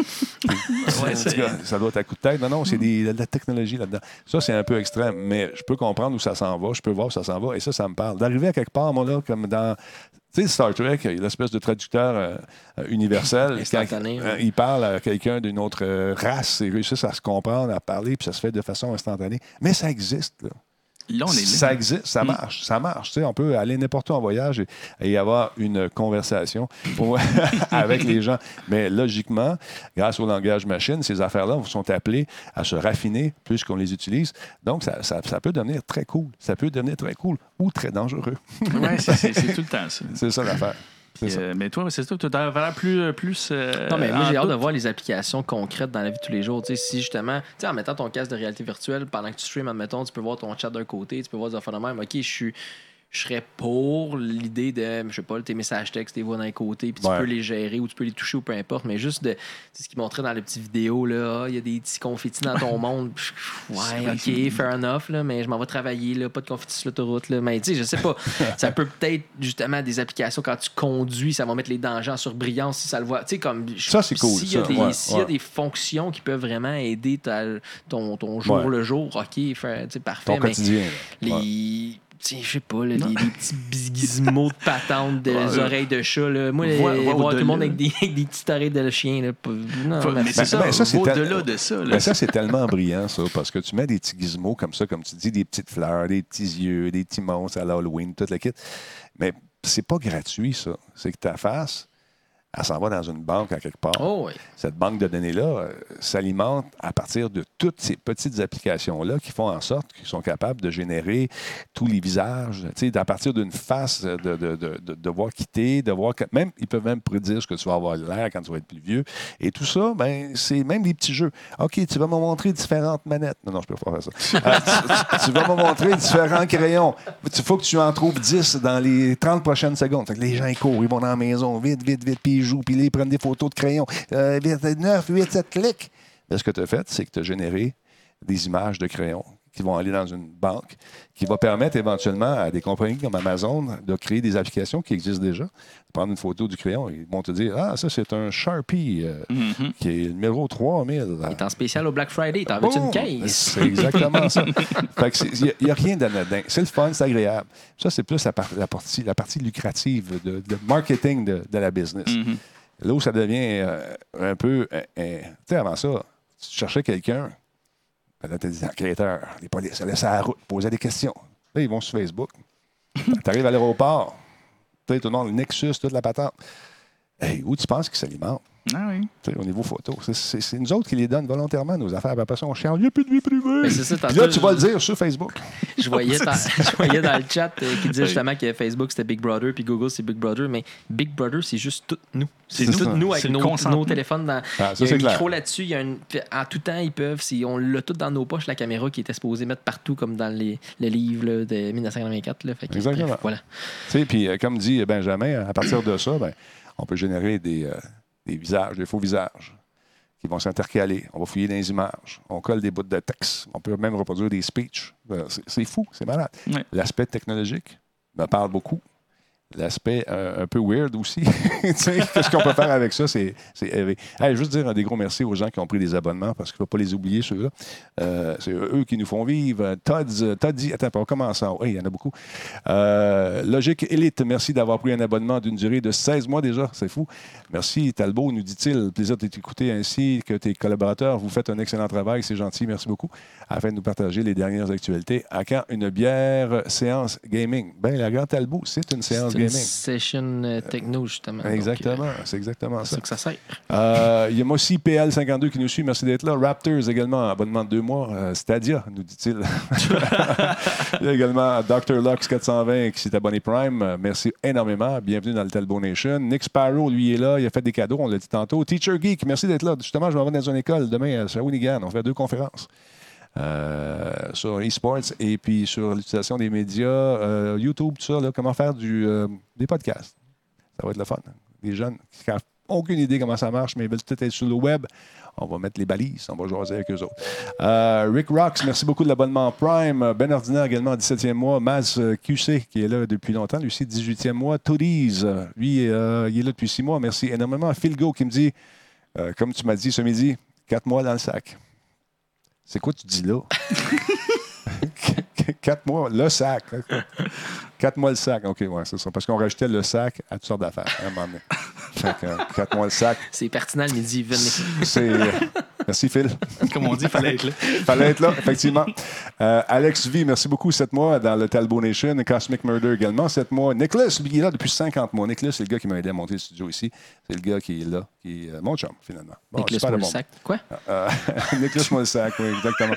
puis- Ouais, en c'est- tout cas, ça doit être à coup de tête. Non, non, c'est des- de la technologie là-dedans. Ça, c'est un peu extrême, mais je peux comprendre où ça s'en va, je peux voir où ça s'en va, et ça, ça me parle. D'arriver à quelque part, moi, là, comme dans. Tu sais, Star Trek, l'espèce de traducteur euh, euh, universel. (laughs) Quand, euh, il parle à quelqu'un d'une autre race, ils réussissent à se comprendre, à parler, puis ça se fait de façon instantanée. Mais ça existe, là. Là, on est là. Ça existe, ça marche, ça marche. Tu sais, on peut aller n'importe où en voyage et, et avoir une conversation pour- (laughs) avec les gens. Mais logiquement, grâce au langage machine, ces affaires-là sont appelées à se raffiner plus qu'on les utilise. Donc, ça, ça- ça peut devenir très cool. Ça peut devenir très cool ou très dangereux. C'est c'est tout le temps ça. (laughs) C'est ça l'affaire. Puis, euh, mais toi, c'est ça, tu as l'air plus. plus euh, Non, mais moi, j'ai hâte de voir les applications concrètes dans la vie de tous les jours. Si justement, tu sais, en mettant ton casque de réalité virtuelle, pendant que tu streams, admettons, tu peux voir ton chat d'un côté, tu peux voir des affaires de même. OK, je suis. Je serais pour l'idée de, je sais pas, tes messages textes, tes voix d'un côté, puis tu Ouais. peux les gérer ou tu peux les toucher ou peu importe, mais juste de. C'est ce qu'ils montraient dans les petites vidéos, là. Ah, Il y a des petits confettis dans ton (laughs) monde. Ouais, OK, fair enough, là, mais je m'en vais travailler, là, pas de confettis sur l'autoroute, là. Mais tu sais, je sais pas. (laughs) ça peut peut-être, justement, des applications quand tu conduis, ça va mettre les dangers en surbrillance si ça le voit. Tu sais, comme. Ça, c'est cool, S'il y Ouais, y a des fonctions qui peuvent vraiment aider ta- ton, ton jour le jour, OK, sais, parfait. Ton mais les. Sais, Je sais pas, là, les, les petits gizmos de patente, des (laughs) Ouais. oreilles de chat. Là. Moi, les- vois voir tout le monde avec des, avec des petites oreilles de chien. Là, non, Faut- mais c'est ça, ben, au-delà de ça. là. Mais ça, c'est tellement brillant, ça, parce que tu mets des petits gizmos comme ça, comme tu dis, des petites fleurs, des petits yeux, des petits monstres à l'Halloween, toute la kit. Mais c'est pas gratuit, ça. C'est que ta face, elle s'en va dans une banque à quelque part. Oh, oui. Cette banque de données-là euh, s'alimente à partir de toutes ces petites applications-là qui font en sorte qu'ils sont capables de générer tous les visages, à partir d'une face, de, de, de, de, de voir quitter, de voir que même, ils peuvent même prédire ce que tu vas avoir l'air quand tu vas être plus vieux. Et tout ça, ben, c'est même des petits jeux. OK, tu vas me montrer différentes manettes. Non, non, je peux pas faire ça. Euh, (laughs) tu, tu- tu vas me montrer différents crayons. Il faut que tu en trouves 10 dans les 30 prochaines secondes. Fait que les gens, ils courent, ils vont dans la maison, vite, vite, vite, puis ils jouent, puis ils prennent des photos de crayons. Euh, vite, 9, 8, 7 clics. Mais ce que tu as fait, c'est que tu as généré des images de crayons qui vont aller dans une banque, qui va permettre éventuellement à des compagnies comme Amazon de créer des applications qui existent déjà. Prendre une photo du crayon, ils vont te dire Ah, ça, c'est un Sharpie euh, Mhm. qui est numéro 3000. Il est en spécial au Black Friday. T'en veux-tu Boum! une caisse? C'est exactement ça. (laughs) Il n'y a, rien d'anodin. C'est le fun, c'est agréable. Ça, c'est plus la, par- la partie, la partie lucrative de, de marketing de, de la business. Mhm. Là où ça devient euh, un peu. euh, tu sais, avant ça, tu cherchais quelqu'un, là, tu des enquêteurs, les polices, laissaient à la route, posaient des questions. Là, ils vont sur Facebook. (laughs) tu arrives à l'aéroport, tu tout le monde, le Nexus, toute la patente. Hey, où tu penses qu'ils s'alimentent? Ah oui. Tu sais, au niveau photo. C'est- nous autres qui les donnent volontairement, nos affaires. Après ça, on chiale, il n'y a plus de vie privée. C'est ça, Puis là, tu vas le dire sur Facebook. (laughs) Je voyais, dans, (laughs) je voyais dans le chat euh, qui disait justement que Facebook c'était Big Brother puis Google c'est Big Brother, mais Big Brother c'est juste tout nous. C'est tout ça. nous avec nos, téléphones. Dans, Ah, ça, il y a un micro là-dessus, une, en tout temps ils peuvent, si on l'a tout dans nos poches, la caméra qui était supposée mettre partout comme dans les, le livre là, de 1984. Là, Fait que, Exactement. bref, voilà. Tu sais, puis euh, comme dit Benjamin, à partir de ça, ben, on peut générer des, euh, des visages, des faux visages qui vont s'intercaler. On va fouiller dans les images. On colle des bouts de texte. On peut même reproduire des speeches. Euh, C'est fou, c'est malade. L'aspect technologique me parle beaucoup. L'aspect euh, un peu weird aussi. (laughs) Qu'est-ce qu'on peut faire avec ça? C'est élevé. Hey, juste dire des gros merci aux gens qui ont pris des abonnements parce qu'il ne faut pas les oublier, ceux-là. Euh, c'est eux qui nous font vivre. Todd, Todd dit, attends, on commence en haut. Il y en a beaucoup. Euh, Logique Elite, merci d'avoir pris un abonnement d'une durée de 16 mois déjà. C'est fou. Merci, Talbot, nous dit-il. Plaisir de t'écouter ainsi que tes collaborateurs. Vous faites un excellent travail. C'est gentil. Merci beaucoup. Afin de nous partager les dernières actualités. À quand une bière séance gaming? Ben, la grande Talbot, c'est une séance une gaming. session euh, techno justement. Euh, Exactement, c'est exactement c'est ça. ça que ça sert. Euh, Il y a moi aussi PL52 qui nous suit. Merci d'être là. Raptors également, abonnement de deux mois. Euh, Stadia, nous dit-il. (laughs) Il y a également Dr. Lux 420 qui s'est abonné Prime. Euh, Merci énormément. Bienvenue dans le Talbot Nation. Nick Sparrow, lui, est là. Il a fait des cadeaux, on l'a dit tantôt. Teacher Geek, merci d'être là. Justement, je m'en vais dans une école demain à Shawinigan. On fait deux conférences. Euh, sur e-sports et puis sur l'utilisation des médias, euh, YouTube, tout ça, comment faire du, euh, des podcasts. Ça va être le fun. Des jeunes qui savent aucune idée comment ça marche, mais ils veulent peut-être être sur le web. On va mettre les balises, on va jaser avec eux autres. Rick Rocks, merci beaucoup de l'abonnement Prime. Ben Ordinaire également, 17e mois. Maz QC, qui est là depuis longtemps, lui aussi, 18e mois. Toadies, lui, il est là depuis 6 mois. Merci énormément. Phil Go qui me dit, comme tu m'as dit ce midi, 4 mois dans le sac. C'est quoi tu dis là? (laughs) (laughs) Quatre mois, le sac. (laughs) Quatre mois le sac. OK, ouais, c'est ça. Parce qu'on rajoutait le sac à toutes sortes d'affaires à un moment donné. Fait que, euh, quatre mois le sac. C'est pertinent le midi, venez. C'est. euh, Merci, Phil. (laughs) Comme on dit, il fallait être là. Fallait être là, effectivement. Euh, Alex V, merci beaucoup. 7 mois dans le Talbot Nation. Cosmic Murder également, 7 mois. Nicholas, il est là depuis 50 mois. Nicholas, c'est le gars qui m'a aidé à monter le studio ici. C'est le gars qui est là, qui est euh, mon chum, finalement. Bon, bon. Moulsac. Quoi? Euh, Nicolas Molsac, oui, exactement.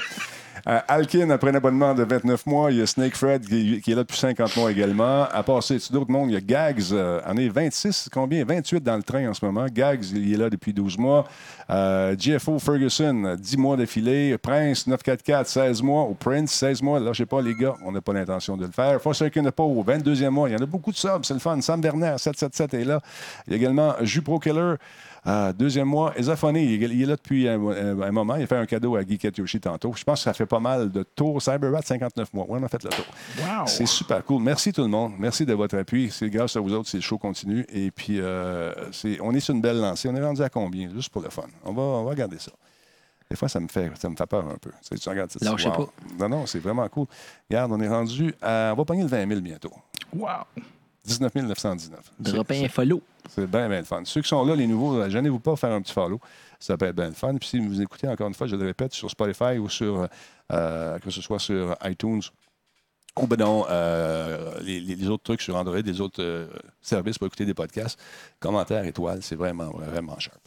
Euh, Alkin, après un abonnement de 29 mois, il y a Snake Fred qui, est là depuis 50 mois également. À part d'autres mondes? Il y a Gags, euh, en est 26, combien? 28 dans le train en ce moment. Gags, il est là depuis 12 mois. Euh, GFO Ferguson, 10 mois d'affilée. Prince, 944, 16 mois. Au Prince, 16 mois. Là, je sais pas, les gars, on n'a pas l'intention de le faire. Forsaken Poe, 22e mois. Il y en a beaucoup de subs, c'est le fun. Sam Bernard, 777 est là. Il y a également Jupro Killer. Euh, deuxième mois, Ezafone, il, est- il est là depuis un, moment. Il a fait un cadeau à Guy Yoshi tantôt. Je pense que ça fait pas mal de tours. Cyberbat, 59 mois. Oui, on a fait le tour. C'est super cool. Merci tout le monde. Merci de votre appui. C'est grâce à vous autres si le show continue. Et puis, euh, on est sur une belle lancée. On est rendu à combien? Juste pour le fun. On va, on va regarder ça. Des fois, ça me fait, ça me fait peur un peu. Tu, sais, tu regardes ça, tu dis, Lâchez wow. Non, non, c'est vraiment cool. Regarde, on est rendu à. On va pogner le 20 000 bientôt. Wow. 19 919. Dropper un follow. C'est bien, bien le fun. Ceux qui sont là, les nouveaux, euh, gênez-vous pas faire un petit follow. Ça peut être bien le fun. Puis si vous écoutez encore une fois, je le répète, sur Spotify ou sur, euh, que ce soit sur iTunes ou ben non, euh, les, les- les autres trucs sur Android, les autres euh, services pour écouter des podcasts, commentaires, étoiles, c'est vraiment, vraiment sharp.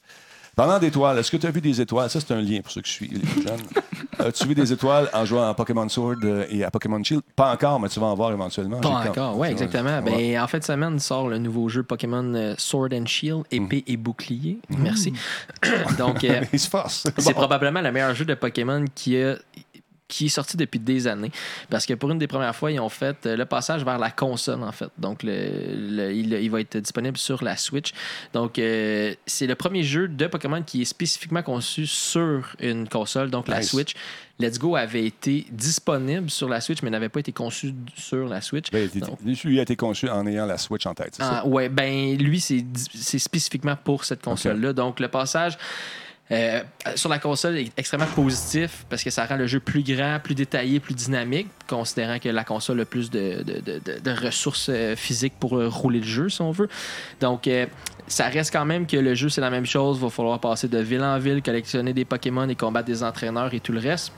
Parlant d'étoiles, est-ce que tu as vu des étoiles? Ça, c'est un lien pour ceux qui suivent les plus jeunes. (laughs) As-tu vu des étoiles en jouant à Pokémon Sword euh, et à Pokémon Shield? Pas encore, mais tu vas en voir éventuellement. Pas encore, oui, exactement. Ouais. Ben, en fait, semaine sort le nouveau jeu Pokémon euh, Sword and Shield, épée et bouclier. Merci. (coughs) Donc, euh, (laughs) Il se force. c'est Bon. probablement le meilleur jeu de Pokémon qui a qui est sorti depuis des années. Parce que pour une des premières fois, ils ont fait euh, le passage vers la console, en fait. Donc, le, le- il, il va être disponible sur la Switch. Donc, euh, c'est le premier jeu de Pokémon qui est spécifiquement conçu sur une console, donc la. Switch. Let's Go avait été disponible sur la Switch, mais n'avait pas été conçu sur la Switch. Ben, Donc, lui a été conçu en ayant la Switch en tête, ah, ouais, ben lui, c'est c'est spécifiquement pour cette console-là. Donc, le passage euh, sur la console est extrêmement positif parce que ça rend le jeu plus grand, plus détaillé, plus dynamique, considérant que la console a plus de, ressources euh, physiques pour euh, rouler le jeu, si on veut. Donc, ça reste quand même que le jeu, c'est la même chose. Il va falloir passer de ville en ville, collectionner des Pokémon et combattre des entraîneurs et tout le reste.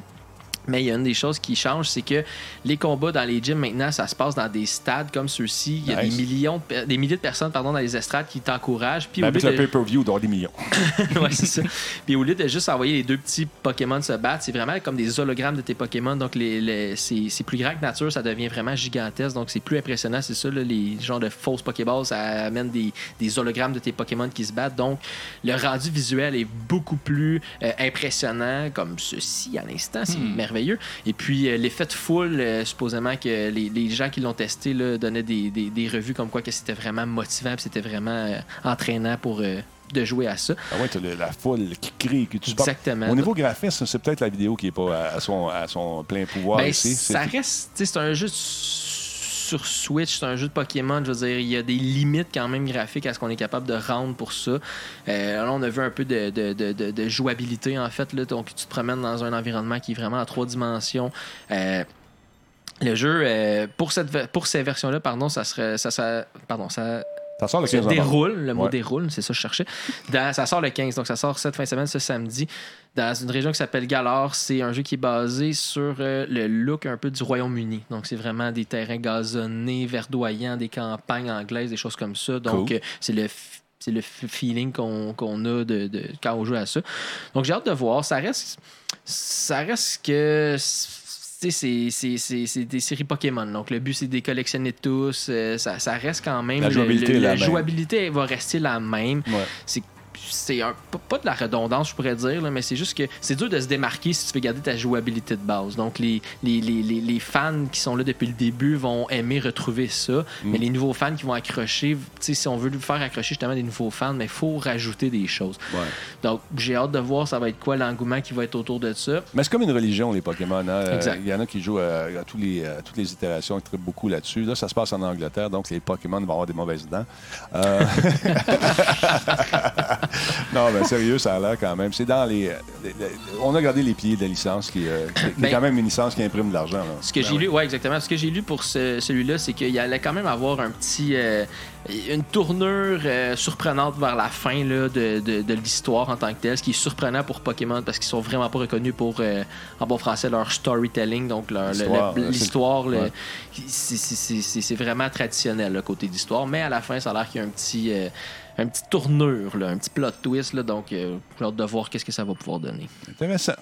Mais il y a une des choses qui change, c'est que les combats dans les gyms maintenant, ça se passe dans des stades comme ceux-ci. Il y a Nice. des millions, de des milliers de personnes pardon, dans les estrades qui t'encouragent. Puis Ben, avec le de- pay-per-view, d'avoir des millions. (laughs) ouais, c'est ça. Puis au lieu de juste envoyer les deux petits Pokémon se battre, c'est vraiment comme des hologrammes de tes Pokémon. Donc les, les- c'est, c'est plus grand que nature, ça devient vraiment gigantesque. Donc c'est plus impressionnant, c'est ça. là, les genres de fausses Pokéballs, ça amène des, des hologrammes de tes Pokémon qui se battent. Donc le rendu visuel est beaucoup plus euh, impressionnant, comme ceci à l'instant. C'est merveilleux. Et puis euh, l'effet de foule, euh, supposément que les, les gens qui l'ont testé là, donnaient des, des- des revues comme quoi que c'était vraiment motivant, c'était vraiment euh, entraînant pour de jouer à ça. Ah ouais, t'as la foule qui crie, qui tu Exactement. Au niveau graphisme, c'est peut-être la vidéo qui n'est pas à, son, à son plein pouvoir Ben, ici. ça reste, c'est un jeu sur Switch, c'est un jeu de Pokémon, je veux dire, il y a des limites quand même graphiques à ce qu'on est capable de rendre pour ça. Euh, là, on a vu un peu de, jouabilité, en fait, là, donc tu te promènes dans un environnement qui est vraiment en trois dimensions. Euh, le jeu, euh, pour, ces versions-là, pardon, ça serait. Ça- pardon, ça, Ça sort le se 15 novembre. déroule, le mot Ouais. déroule, c'est ça que je cherchais. Dans- ça sort le 15, donc ça sort cette fin de semaine, ce samedi, dans une région qui s'appelle Galar. C'est un jeu qui est basé sur euh, le look un peu du Royaume-Uni. Donc c'est vraiment des terrains gazonnés, verdoyants, des campagnes anglaises, des choses comme ça. Donc Cool. euh, c'est le f- c'est le f- feeling qu'on qu'on a de, de- quand on joue à ça. Donc j'ai hâte de voir. Ça reste, ça reste que c'est- des séries Pokémon. Donc, le but, c'est de les collectionner tous. Euh, ça, ça reste quand même. La jouabilité le- la jouabilité va rester la même. Ouais. C'est c'est un, pas, de la redondance, je pourrais dire, là, mais c'est juste que c'est dur de se démarquer si tu veux garder ta jouabilité de base. Donc, les, les, les, les, fans qui sont là depuis le début vont aimer retrouver ça, mais les nouveaux fans qui vont accrocher, si on veut faire accrocher justement des nouveaux fans, mais il faut rajouter des choses. Ouais. Donc, j'ai hâte de voir ça va être quoi l'engouement qui va être autour de ça. Mais c'est comme une religion, les Pokémon. hein. Euh, Exact. Il y en a qui jouent à, à tous les, à toutes les itérations, qui trippent beaucoup là-dessus. Là, ça se passe en Angleterre, donc les Pokémon vont avoir des mauvaises dents. Euh, (laughs) (laughs) non, mais sérieux, ça a l'air quand même. C'est dans les, les- les- On a gardé les pieds de la licence, qui, euh, qui- est Ben- quand même une licence qui imprime de l'argent. Ce que j'ai lu, ouais, exactement. Ce que j'ai lu pour ce- celui-là, c'est qu'il allait quand même avoir un petit, euh, une tournure euh, surprenante vers la fin là, de, de- de l'histoire en tant que telle, ce qui est surprenant pour Pokémon parce qu'ils sont vraiment pas reconnus pour, euh, en bon français, leur storytelling, donc leur- L'histoire, le- là, c'est- l'histoire. le- ouais. c'est- c'est- c'est c'est- c'est vraiment traditionnel le côté d'histoire, mais à la fin, ça a l'air qu'il y a un petit, euh, un petit tournure, là, un petit plot twist, là, donc euh, j'ai hâte de voir qu'est-ce que ça va pouvoir donner. Intéressant.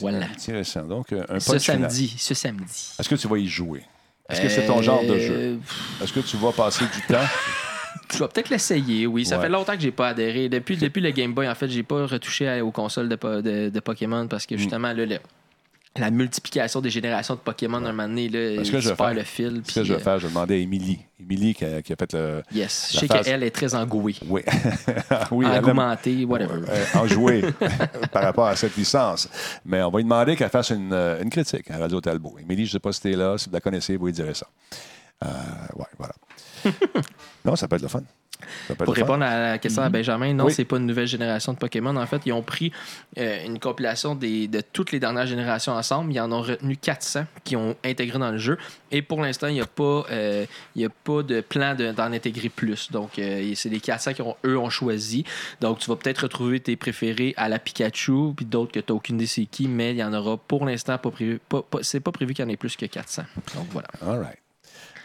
Voilà. Intéressant. Donc, euh, un Ce final. samedi, ce samedi. Est-ce que tu vas y jouer? Est-ce que c'est ton genre de jeu? Euh, Est-ce que tu vas passer du temps? (laughs) Je vais peut-être l'essayer, oui. Ça Ouais. fait longtemps que j'ai pas adhéré. Depuis, depuis le Game Boy, en fait, j'ai pas retouché aux consoles de, po- de- de Pokémon parce Mm. que justement, là, le- la multiplication des générations de Pokémon, un moment donné, là, tu perds faire, le fil. Ce que je vais euh, faire, je vais demander à Émilie. Émilie qui a, qui a fait le. Yes. Je sais qu'elle est très engouée. Oui. (laughs) oui, whatever. euh, en jouer (laughs) par rapport à cette licence. Mais on va lui demander qu'elle fasse une, euh, une critique à Radio Talbot. Émilie, je ne sais pas si tu es là, si vous la connaissez, vous lui direz ça. Euh, ouais, voilà. (laughs) non, ça peut être le fun. Pour répondre à la question à Benjamin, non, Oui. c'est pas une nouvelle génération de Pokémon. En fait, ils ont pris euh, une compilation des, de toutes les dernières générations ensemble. Ils en ont retenu 400 qui ont intégré dans le jeu. Et pour l'instant, il n'y a, pas, euh, il y a pas de plan de- d'en intégrer plus. Donc, euh, c'est les 400 qu'eux eux ont choisi. Donc, tu vas peut-être retrouver tes préférés à la Pikachu, puis d'autres que tu n'as aucune idée c'est qui, mais il y en aura pour l'instant pas prévu. Pas, pas- c'est pas prévu qu'il y en ait plus que 400. Donc, voilà. All right.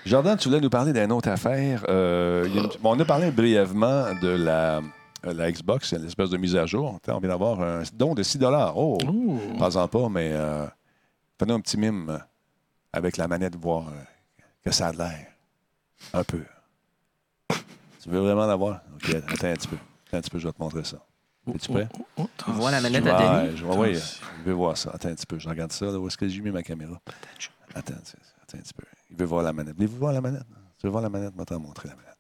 Jordan, tu voulais nous parler d'une autre affaire. Euh, il y a une- bon, on a parlé brièvement de la, euh, la Xbox, l'espèce de mise à jour. On vient d'avoir un don de 6 Oh, pas en pas, mais euh, fais-nous un petit mime avec la manette, voir euh, que ça a de l'air. Un peu. Tu veux vraiment l'avoir? OK, attends un petit peu. Attends un petit peu, je vais te montrer ça. Es-tu prêt? Oh, On voit la manette Ouais, à Denis. je, ouais, je veux voir ça. Attends un petit peu, je regarde ça. là. Où est-ce que j'ai mis ma caméra? Attends, attends, un petit peu. Il veut voir la manette. Voulez-vous voir la manette? Tu veux voir la manette? Vais te montrer la manette.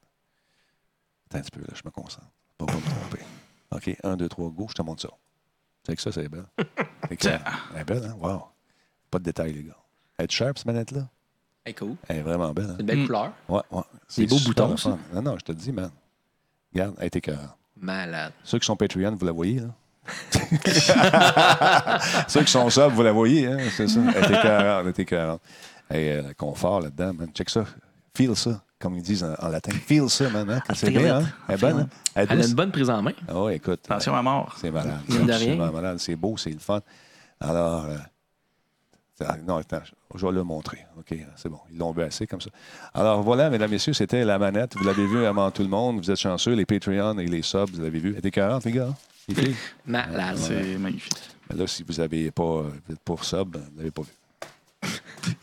Attends un petit peu, là, je me concentre. Pas pour me tromper. OK, 1, 2, 3, go, je te montre ça. Tu sais que ça, c'est belle. C'est clair. (laughs) Elle est belle, hein? Wow. Pas de détails, les gars. Elle est sharp, cette manette-là? Hey, cool. Elle est vraiment belle. Hein? C'est une belle Mm. couleur. Ouais, ouais. Des beaux boutons, ça? Non, non, je te le dis, man. Regarde, elle était cœur. Malade. Ceux qui sont Patreon, vous la voyez, là? (laughs) Ceux qui sont ça, vous la voyez, hein? C'est ça. Elle était 40, elle était 40. Et euh, le confort là-dedans, man. Check ça. Feel ça, comme ils disent en, en latin. Feel ça, man. Hein? C'est bien, it. hein? Elle est bonne, hein? Elle a une bonne prise en main. Ah oui, écoute. Attention à mort. C'est malade. C'est malade. C'est beau, c'est le fun. Alors, euh, ah, non, attends, je vais le montrer. OK, c'est bon. Ils l'ont vu assez comme ça. Alors, voilà, mesdames, messieurs, c'était la manette. Vous l'avez vu avant tout le monde. Vous êtes chanceux. Les Patreons et les subs, vous l'avez vu. Elle était 40, les gars. (laughs) Malade. C'est magnifique. Mais là, si vous n'avez pas, vous pour sub, vous ne l'avez pas vu. (laughs)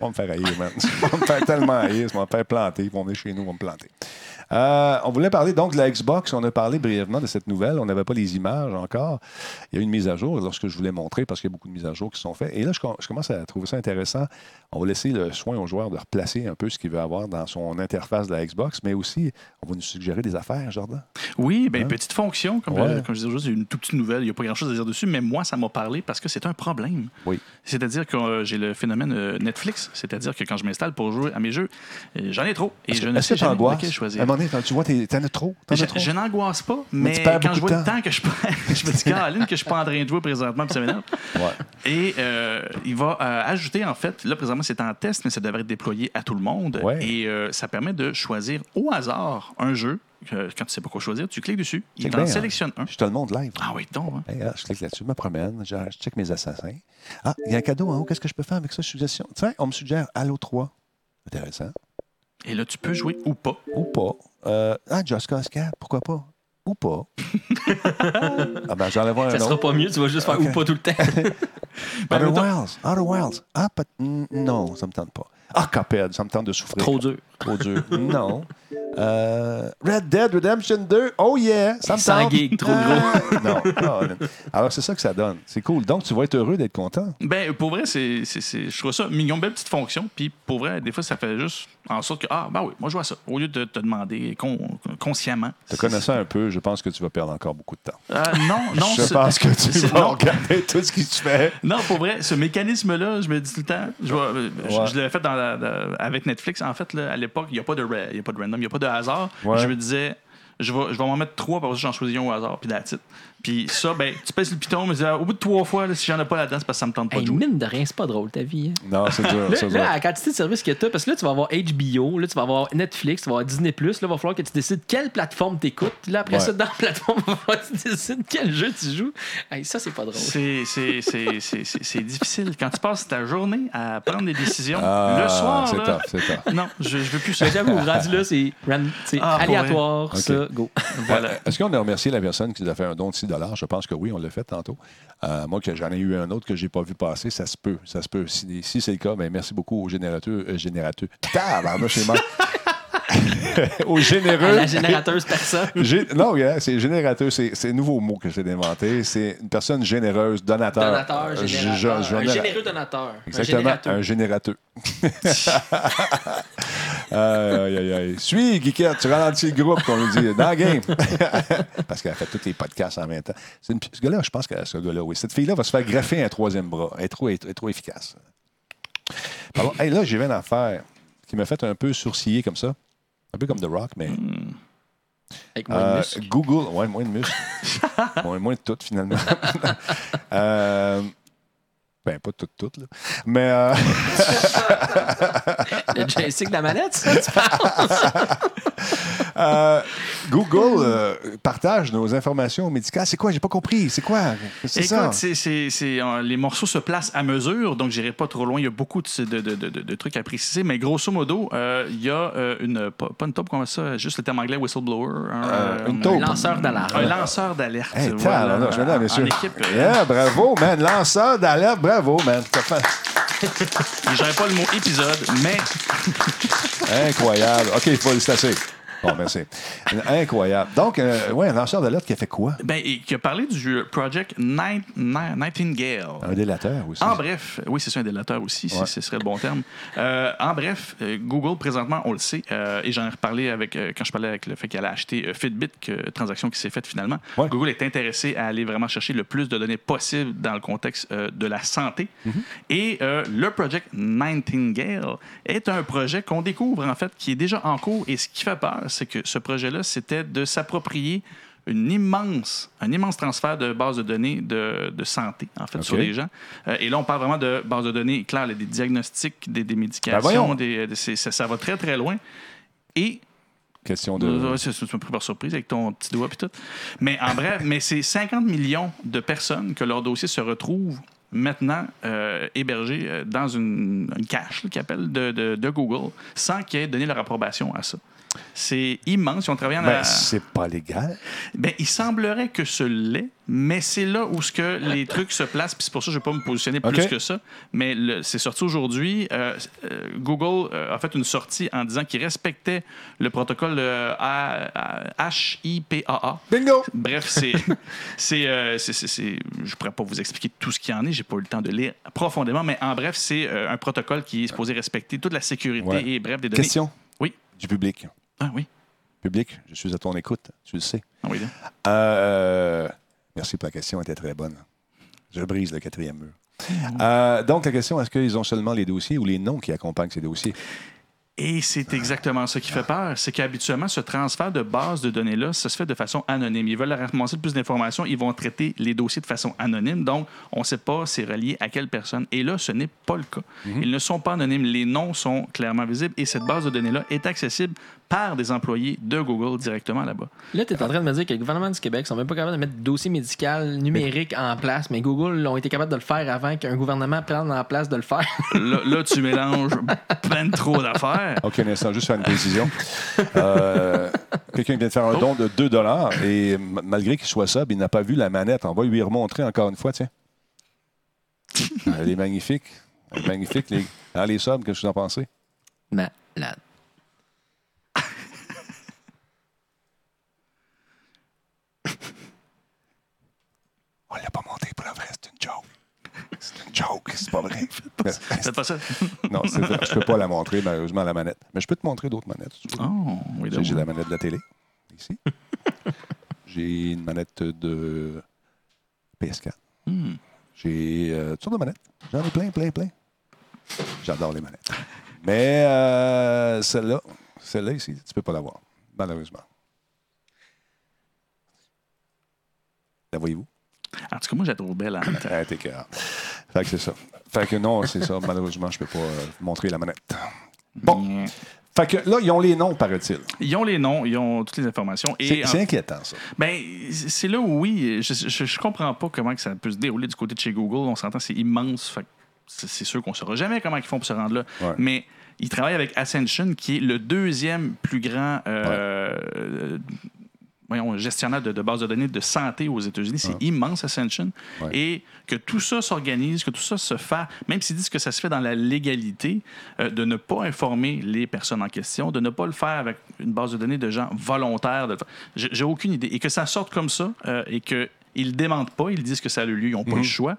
On va me faire haïr, man. (laughs) On va me faire tellement haïr, on va me faire planter. Ils vont venir chez nous, ils vont me planter. Euh, on voulait parler donc de la Xbox. On a parlé brièvement de cette nouvelle. On n'avait pas les images encore. Il y a eu une mise à jour lorsque je voulais montrer parce qu'il y a beaucoup de mises à jour qui sont faites. Et là, je, com- je commence à trouver ça intéressant. On va laisser le soin au joueur de replacer un peu ce qu'il veut avoir dans son interface de la Xbox, mais aussi, on va nous suggérer des affaires, Jordan. Oui, ben, Hein? petite fonction, comme, Ouais. euh, comme je disais aujourd'hui, c'est une toute petite nouvelle, il n'y a pas grand-chose à dire dessus, mais moi, ça m'a parlé parce que c'est un problème. Oui. C'est-à-dire que euh, j'ai le phénomène Netflix, c'est-à-dire que quand je m'installe pour jouer à mes jeux, j'en ai trop et je ne sais t'angoisses? lequel choisir. Donné, tu vois, t'en as trop. Je, n'angoisse pas, Mais quand je vois le temps. que je perds, (laughs) (laughs) je me dis, Caroline, que je suis pas en train de jouer présentement, puis ça m'énerve. Ouais. Et euh, il va euh, ajouter, en fait, là, présentement, c'est en test, mais ça devrait être déployé à tout le monde. Ouais. Et euh, ça permet de choisir au hasard un jeu. quand tu sais pas quoi choisir, tu cliques dessus, il t'en hein. sélectionne un. Je te le montre live. Ah oui, donc. hein. Hey, ah, je clique là-dessus, je me promène, je, je check mes assassins. Ah, il y a un cadeau en haut, qu'est-ce que je peux faire avec ça? Suggestion? Tiens, on me suggère Halo 3. Intéressant. Et là, tu peux jouer ou pas. Ou pas. Euh, ah, Just Cause 4, pourquoi pas? Ou pas. (laughs) ah ben, j'en ai voir un Ça sera autre. pas mieux, tu vas juste faire Ok. ou pas tout le temps. (laughs) Ben, Outer Wilds. Outer Wilds. Ah, peut- mm, non, ça me tente pas. Ah, Cuphead, ça me tente de souffrir. Trop dur. Trop dur. non. (laughs) Euh, Red Dead Redemption 2, oh yeah, ça me Sans tente. geek, trop Ah, (laughs) non, non. Alors, c'est ça que ça donne. C'est cool. Donc, tu vas être heureux d'être content. Ben, pour vrai, c'est, c'est, c'est- je trouve ça mignon, belle petite fonction. Puis, pour vrai, des fois, ça fait juste en sorte que, ah, ben oui, moi, je vois ça. Au lieu de te demander con- consciemment. Te connaissant un peu, je pense que tu vas perdre encore beaucoup de temps. Euh, non, (laughs) non. je pense que tu vas non. regarder tout ce qui se fait. Non, pour vrai, ce mécanisme-là, je me dis tout le temps, je, vais- je- Ouais. je l'avais fait dans la- dans- avec Netflix. En fait, là, à l'époque, il n'y a, pas de y a pas de random, il n'y a pas de hasard. Ouais. Je me disais, je vais, je vais m'en mettre trois, parce que j'en choisis un au hasard, puis that's it. Puis ça, ben, tu pèses le piton, mais au bout de trois fois, là, si j'en ai pas là-dedans, c'est parce que ça me tente pas Hey, de jouer. mine de rien, c'est pas drôle ta vie. hein. Non, c'est dur. Là, la quantité de services que tu as, parce que là, tu vas avoir HBO, là, tu vas avoir Netflix, tu vas avoir Disney, là, il va falloir que tu décides quelle plateforme t'écoutes. Puis là, après Ouais. ça, dans la plateforme, il (laughs) va falloir que tu décides quel jeu tu joues. Hey, ça, c'est pas drôle. C'est, c'est, c'est, c'est, c'est- c'est difficile. Quand tu passes ta journée à prendre des décisions, Ah, le soir, c'est c'est non, je, je veux plus ça. Mais J'avoue, rendu là, c'est Ah, aléatoire, ça, go. Voilà. Euh, Est-ce qu'on a remercié la personne qui nous a fait un don de 6 Je pense que oui, on l'a fait tantôt. Euh, moi, que j'en ai eu un autre que je n'ai pas vu passer, ça se peut. Ça se peut. Si, c'est le cas, ben, merci beaucoup aux générateurs. Euh, générateurs. Mort. Aux À généreux. la générateuse personne. (laughs) Non, c'est générateur, c'est un nouveau mot que j'ai inventé. C'est une personne généreuse, donateur. Donateur, générateur. un généreux donateur. Exactement, Un générateur. (laughs) aïe, aïe, aïe. Suis, Guiquette, tu ralentis le groupe, qu'on nous dit, dans le game. (laughs) Parce qu'elle fait tous les podcasts en même temps. C'est une- ce gars-là, je pense que ce gars-là, oui. Cette fille-là va se faire greffer un troisième bras. Elle est trop, elle est trop efficace. Pardon. Hey, là, j'ai une affaire qui m'a fait un peu sourciller comme ça. Un peu comme The Rock, mais. Avec moins de Euh, muscles. Google, ouais, moins de muscles. (laughs) moins, moins de tout, finalement. (laughs) Euh, ben, pas tout, tout, là. Mais. euh, (laughs) Le joystick de la manette, ça, tu parles? (laughs) Euh, Google euh, partage nos informations médicales. C'est quoi? J'ai pas compris. C'est quoi? C'est ça? Euh, les morceaux se placent à mesure, donc j'irai pas trop loin. Il y a beaucoup de, de- de- de- de trucs à préciser, mais grosso modo, euh, il y a une. Pas, pas une taupe, comment ça? Juste le terme anglais, whistleblower. un, Euh, une un- taupe. Un lanceur d'alarme. Un lanceur d'alerte. Hey, voilà, mesdames, en- messieurs. En équipe. Yeah, bravo, man. Lanceur d'alerte, bravo, man. J'aurais pas le mot épisode, mais Incroyable. OK, faut le assez. Bon, merci. Incroyable. Donc, euh, ouais, un lanceur d'alerte qui a fait quoi? ben, et qui a parlé du Project Night- Night- Nightingale. Un délateur aussi. En bref, oui, c'est ça, un délateur aussi, si ce serait le bon terme. Euh, en bref, euh, Google, présentement, on le sait, euh, et j'en ai reparlé avec, quand je parlais avec le fait qu'elle a acheté Fitbit, que, transaction qui s'est faite finalement. Ouais. Google est intéressé à aller vraiment chercher le plus de données possible dans le contexte de la santé. Mm-hmm. Et le Project Nightingale est un projet qu'on découvre, en fait, qui est déjà en cours. Et ce qui fait peur, c'est que ce projet-là, c'était de s'approprier une immense, un immense transfert de bases de données de, de santé, en fait, sur les gens. Euh, et là, on parle vraiment de bases de données, clair, des diagnostics, des, des Ben médications, voyons. des, des- c'est- ça, ça va très, très loin. Et Question de. C'est- Tu pris par surprise avec ton petit doigt et tout. Mais en bref, (laughs) mais c'est 50 millions de personnes que leur dossier se retrouve maintenant euh, hébergé euh, dans une, une cache qu'ils appellent de, de- de Google sans qu'ils aient donné leur approbation à ça. C'est immense. Ils ont travaillé en Ben, c'est pas légal. ben, il semblerait que ce l'est, mais c'est là où ce que les (laughs) trucs se placent, puis c'est pour ça que je ne vais pas me positionner plus que ça. Mais c'est sorti aujourd'hui. Euh, euh, Google euh, a fait une sortie en disant qu'il respectait le protocole euh, HIPAA. Bingo! Bref, c'est. (laughs) je ne pourrais pas vous expliquer tout ce qu'il y en est, j'ai pas eu le temps de lire profondément, mais en bref, c'est un protocole qui est supposé respecter toute la sécurité Ouais. et bref des données. Question? Oui. du public. Ah oui. Public, je suis à ton écoute, tu le sais. Ah oui. Euh, merci pour la question, elle était très bonne. Je brise le quatrième mur. Mm-hmm. Euh, donc, la question, est-ce qu'ils ont seulement les dossiers ou les noms qui accompagnent ces dossiers? Et c'est exactement ça qui fait peur. C'est qu'habituellement, ce transfert de base de données-là, ça se fait de façon anonyme. Ils veulent ramasser le plus d'informations, ils vont traiter les dossiers de façon anonyme. Donc, on ne sait pas c'est relié à quelle personne. Et là, ce n'est pas le cas. Ils ne sont pas anonymes. Les noms sont clairement visibles et cette base de données-là est accessible par des employés de Google directement là-bas. Là, tu es en train de me dire que le gouvernement du Québec sont même pas capables de mettre de dossier médical numérique en place, mais Google ont été capables de le faire avant qu'un gouvernement prenne en place de le faire. Là, là, tu (laughs) mélanges plein trop d'affaires. OK, instant, juste faire une précision. Euh, Quelqu'un vient de faire un don de 2 et malgré qu'il soit sub, il n'a pas vu la manette. On va lui remontrer encore une fois, tiens. (laughs) Elle est magnifique. Elle est magnifique. Les, hein, les subs, qu'est-ce que vous en pensez? Malade. On l'a pas monté pour le vrai, c'est une joke. C'est une joke, c'est pas vrai. Faites pas ça. non, c'est vrai. Je peux pas la montrer, malheureusement, la manette. Mais je peux te montrer d'autres manettes. Si tu veux. J'ai la manette de la télé, ici. (laughs) J'ai une manette de PS4. J'ai euh, toutes sortes de manettes. J'en ai plein, plein, plein. J'adore les manettes. Mais euh, celle-là, celle-là ici, tu peux pas l'avoir, malheureusement. La voyez-vous? En tout cas, moi, je la trouve belle en même temps. Ah, t'es cœur. Fait que c'est ça. Fait que non, c'est ça. Malheureusement, je peux pas euh, montrer la manette. Bon. Fait que là, ils ont les noms, paraît-il. Ils ont les noms, ils ont toutes les informations. C'est en- inquiétant, ça. Ben, c'est là où, oui, je, je, je comprends pas comment que ça peut se dérouler du côté de chez Google. On s'entend, c'est immense. Fait que c'est sûr qu'on saura jamais comment ils font pour se rendre là. Ouais. Mais ils travaillent avec Ascension, qui est le deuxième plus grand euh, euh, voyons, gestionnaire de, de bases de données de santé aux États-Unis. C'est immense, Ascension. Ouais. Et que tout ça s'organise, que tout ça se fait, même s'ils disent que ça se fait dans la légalité, euh, de ne pas informer les personnes en question, de ne pas le faire avec une base de données de gens volontaires. de. J'ai aucune idée. Et que ça sorte comme ça euh, et qu'ils ne démentent pas, ils disent que ça a eu lieu, ils n'ont pas le choix.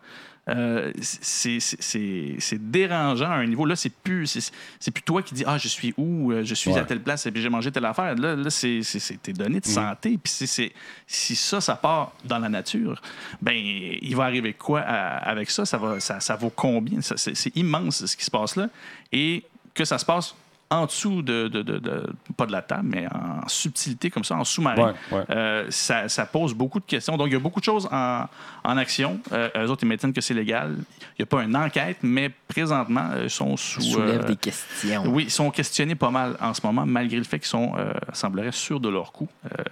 Euh, c'est- dérangeant à un niveau. Là, c'est plus, c'est plus toi qui dis Ah, je suis où, Euh, je suis Ouais. à telle place et puis j'ai mangé telle affaire. Là, là c'est tes données de santé. Puis c'est- si ça, ça part dans la nature, ben il va arriver quoi à- avec ça? Ça, va, ça, ça vaut combien? C'est immense ce qui se passe là. Et que ça se passe en dessous de, de- de- de- pas de la table, mais en subtilité comme ça, en sous-marin, Ouais, ouais. euh, ça, ça pose beaucoup de questions. Donc, il y a beaucoup de choses en, en action. Euh, eux autres, ils maintiennent que c'est légal. Il n'y a pas une enquête, mais présentement, euh, ils sont sous... Soulève euh, des questions. oui, ils sont questionnés pas mal en ce moment, malgré le fait qu'ils sont, euh, sembleraient sûrs de leur coup. Euh,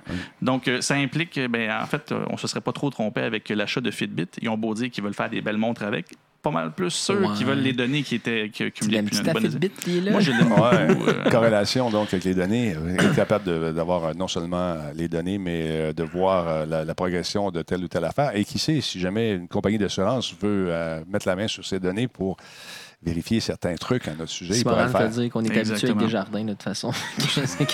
Donc, euh, ça implique, ben, en fait, on ne se serait pas trop trompé avec l'achat de Fitbit. Ils ont beau dire qu'ils veulent faire des belles montres avec. Pas mal plus ceux Ouais. qui veulent les données qui étaient qui, petit une bonne est là? Moi, je l'aime (laughs) Ouais. beaucoup. euh, Corrélation donc avec les données, euh, être capable de- d'avoir euh, non seulement euh, les données, mais de voir la, la progression de telle ou telle affaire. Et qui sait, si jamais une compagnie d'assurance veut euh, mettre la main sur ces données pour vérifier certains trucs à notre sujet, le fait faire. dire qu'on est habitué avec des jardins de toute façon. (laughs) c'est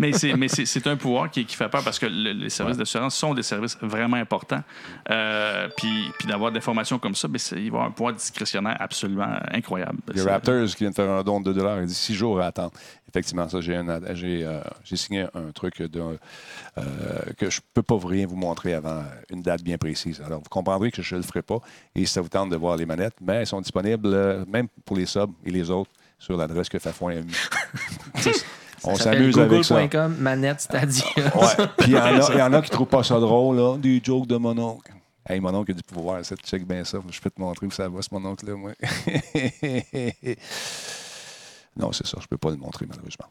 mais c'est mais c'est- c'est un pouvoir qui, qui fait peur parce que le- les services d'assurance sont des services vraiment importants. Euh, puis puis d'avoir des informations comme ça, ben, c'est- il va avoir un pouvoir discrétionnaire absolument incroyable. Les C'est- Raptors qui viennent faire un don de 2 il dit six jours à attendre. Effectivement, ça, j'ai un- j'ai euh, j'ai signé un truc de, euh, que je ne peux pas vous rien vous montrer avant une date bien précise. Alors, vous comprendrez que je ne le ferai pas. Et si ça vous tente de voir les manettes, mais elles sont disponibles, euh, même pour les subs et les autres, sur l'adresse que Fafouin a mis. On (laughs) Ça s'amuse avec ça. Google.com, manette Stadia. Ouais. Puis il y, en a- (laughs) il y en a qui ne trouvent pas ça drôle, là. Des jokes de mon oncle. Hey, mon oncle a du pouvoir, ça, check bien ça. Je peux te montrer où ça va, ce mon oncle-là, moi. (laughs) non, c'est ça, je peux pas le montrer, malheureusement.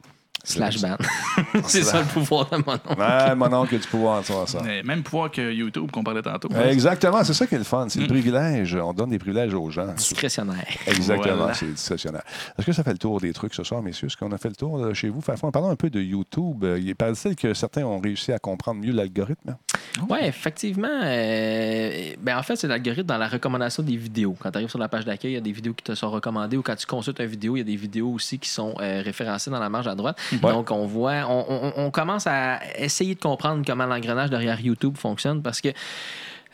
Slash ban. (laughs) c'est ça le pouvoir de mon nom. Ouais, mon oncle a du pouvoir, ça, ça. Mais Même pouvoir que YouTube qu'on parlait tantôt. Exactement, c'est ça qui est le fun. C'est le privilège. On donne des privilèges aux gens. Discrétionnaire. Exactement, Voilà. c'est discrétionnaire. Est-ce que ça fait le tour des trucs ce soir, messieurs? Est-ce qu'on a fait le tour euh, chez vous? Fafouin, parlons un peu de YouTube. Euh, Il paraît-il que certains ont réussi à comprendre mieux l'algorithme? Oui, effectivement. euh, ben en fait, c'est l'algorithme dans la recommandation des vidéos. Quand tu arrives sur la page d'accueil, il y a des vidéos qui te sont recommandées ou quand tu consultes une vidéo, il y a des vidéos aussi qui sont euh, référencées dans la marge à droite. Donc, on voit, on, on- on commence à essayer de comprendre comment l'engrenage derrière YouTube fonctionne parce que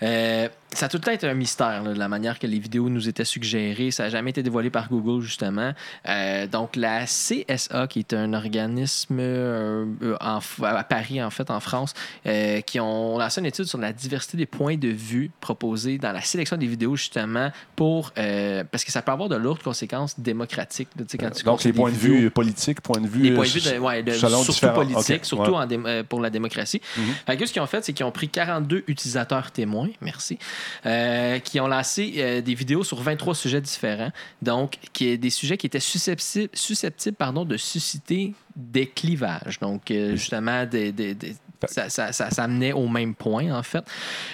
euh, ça a tout le temps été un mystère, là, de la manière que les vidéos nous étaient suggérées. Ça n'a jamais été dévoilé par Google, justement. Euh, donc, la CSA, qui est un organisme euh, euh, en- à Paris, en fait, en France, euh, qui ont lancé une étude sur la diversité des points de vue proposés dans la sélection des vidéos, justement, pour. parce que ça peut avoir de lourdes conséquences démocratiques. là, quand tu Donc, les points de vue politiques, points de vue. Les points de vue, de, ouais, de- surtout politiques, surtout ouais. en dé- pour la démocratie. Fait que ce qu'ils ont fait, c'est qu'ils ont pris 42 utilisateurs témoins, merci, euh, qui ont lancé euh, des vidéos sur 23 sujets différents. Donc, qui est des sujets qui étaient susceptibles, susceptibles pardon, de susciter des clivages. Donc, euh, justement, des, des- des- ça, ça, ça, ça amenait au même point, en fait.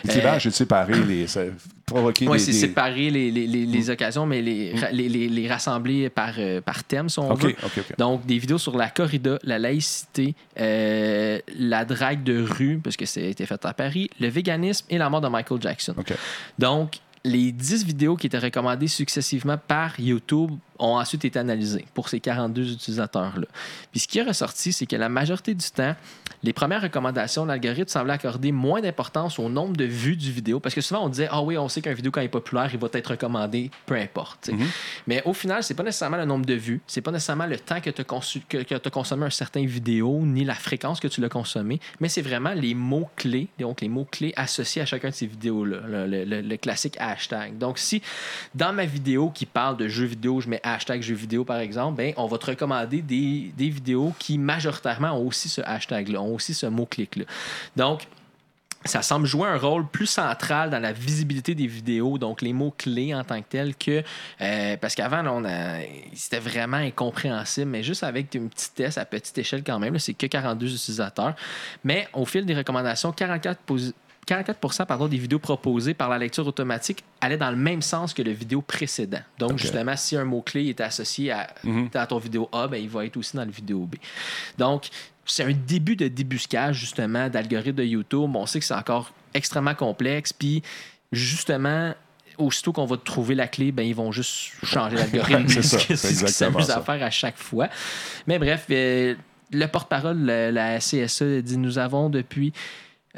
Clivage, c'est de séparer les. (clears throat) provoquer Oui, des- c'est des- séparer les, les, les, les occasions, mais les, ra- les, les, les rassembler par, euh, par thème, si on OK, veut. OK, OK. Donc, des vidéos sur la corrida, la laïcité, euh, la drague de rue, parce que ça a été fait à Paris, le véganisme et la mort de Michael Jackson. Donc, les 10 vidéos qui étaient recommandées successivement par YouTube ont ensuite été analysés pour ces 42 utilisateurs-là. Puis ce qui est ressorti, c'est que la majorité du temps, les premières recommandations, l'algorithme semblait accorder moins d'importance au nombre de vues du vidéo. Parce que souvent, on disait, ah oui, on sait qu'un vidéo, quand il est populaire, il va être recommandé, peu importe. sais. Mais au final, c'est pas nécessairement le nombre de vues, c'est pas nécessairement le temps que tu as, consommé un certain vidéo, ni la fréquence que tu l'as consommé, mais c'est vraiment les mots-clés, donc les mots-clés associés à chacun de ces vidéos-là, le, le- le- le classique hashtag. Donc, si dans ma vidéo qui parle de jeux vidéo, je mets hashtag jeux vidéo, par exemple, ben, on va te recommander des, vidéos qui majoritairement ont aussi ce hashtag-là, ont aussi ce mot-clic-là. Donc, ça semble jouer un rôle plus central dans la visibilité des vidéos, donc les mots-clés en tant que tels, que. euh, parce qu'avant, c'était vraiment incompréhensible, mais juste avec une petite test à petite échelle quand même, c'est que 42 utilisateurs. Mais au fil des recommandations, 44 posi- 44 pardon, des vidéos proposées par la lecture automatique allaient dans le même sens que le vidéo précédent. Donc, justement, si un mot-clé est associé à, à ton vidéo A, ben, il va être aussi dans le vidéo B. Donc, c'est un début de débuscage, justement, d'algorithme de YouTube. On sait que c'est encore extrêmement complexe. Puis, justement, aussitôt qu'on va trouver la clé, ben, ils vont juste changer (laughs) l'algorithme. C'est ça, C'est ce qu'ils s'amusent à faire à chaque fois. Mais bref, euh, le porte-parole, la, la CSE, dit Nous avons depuis.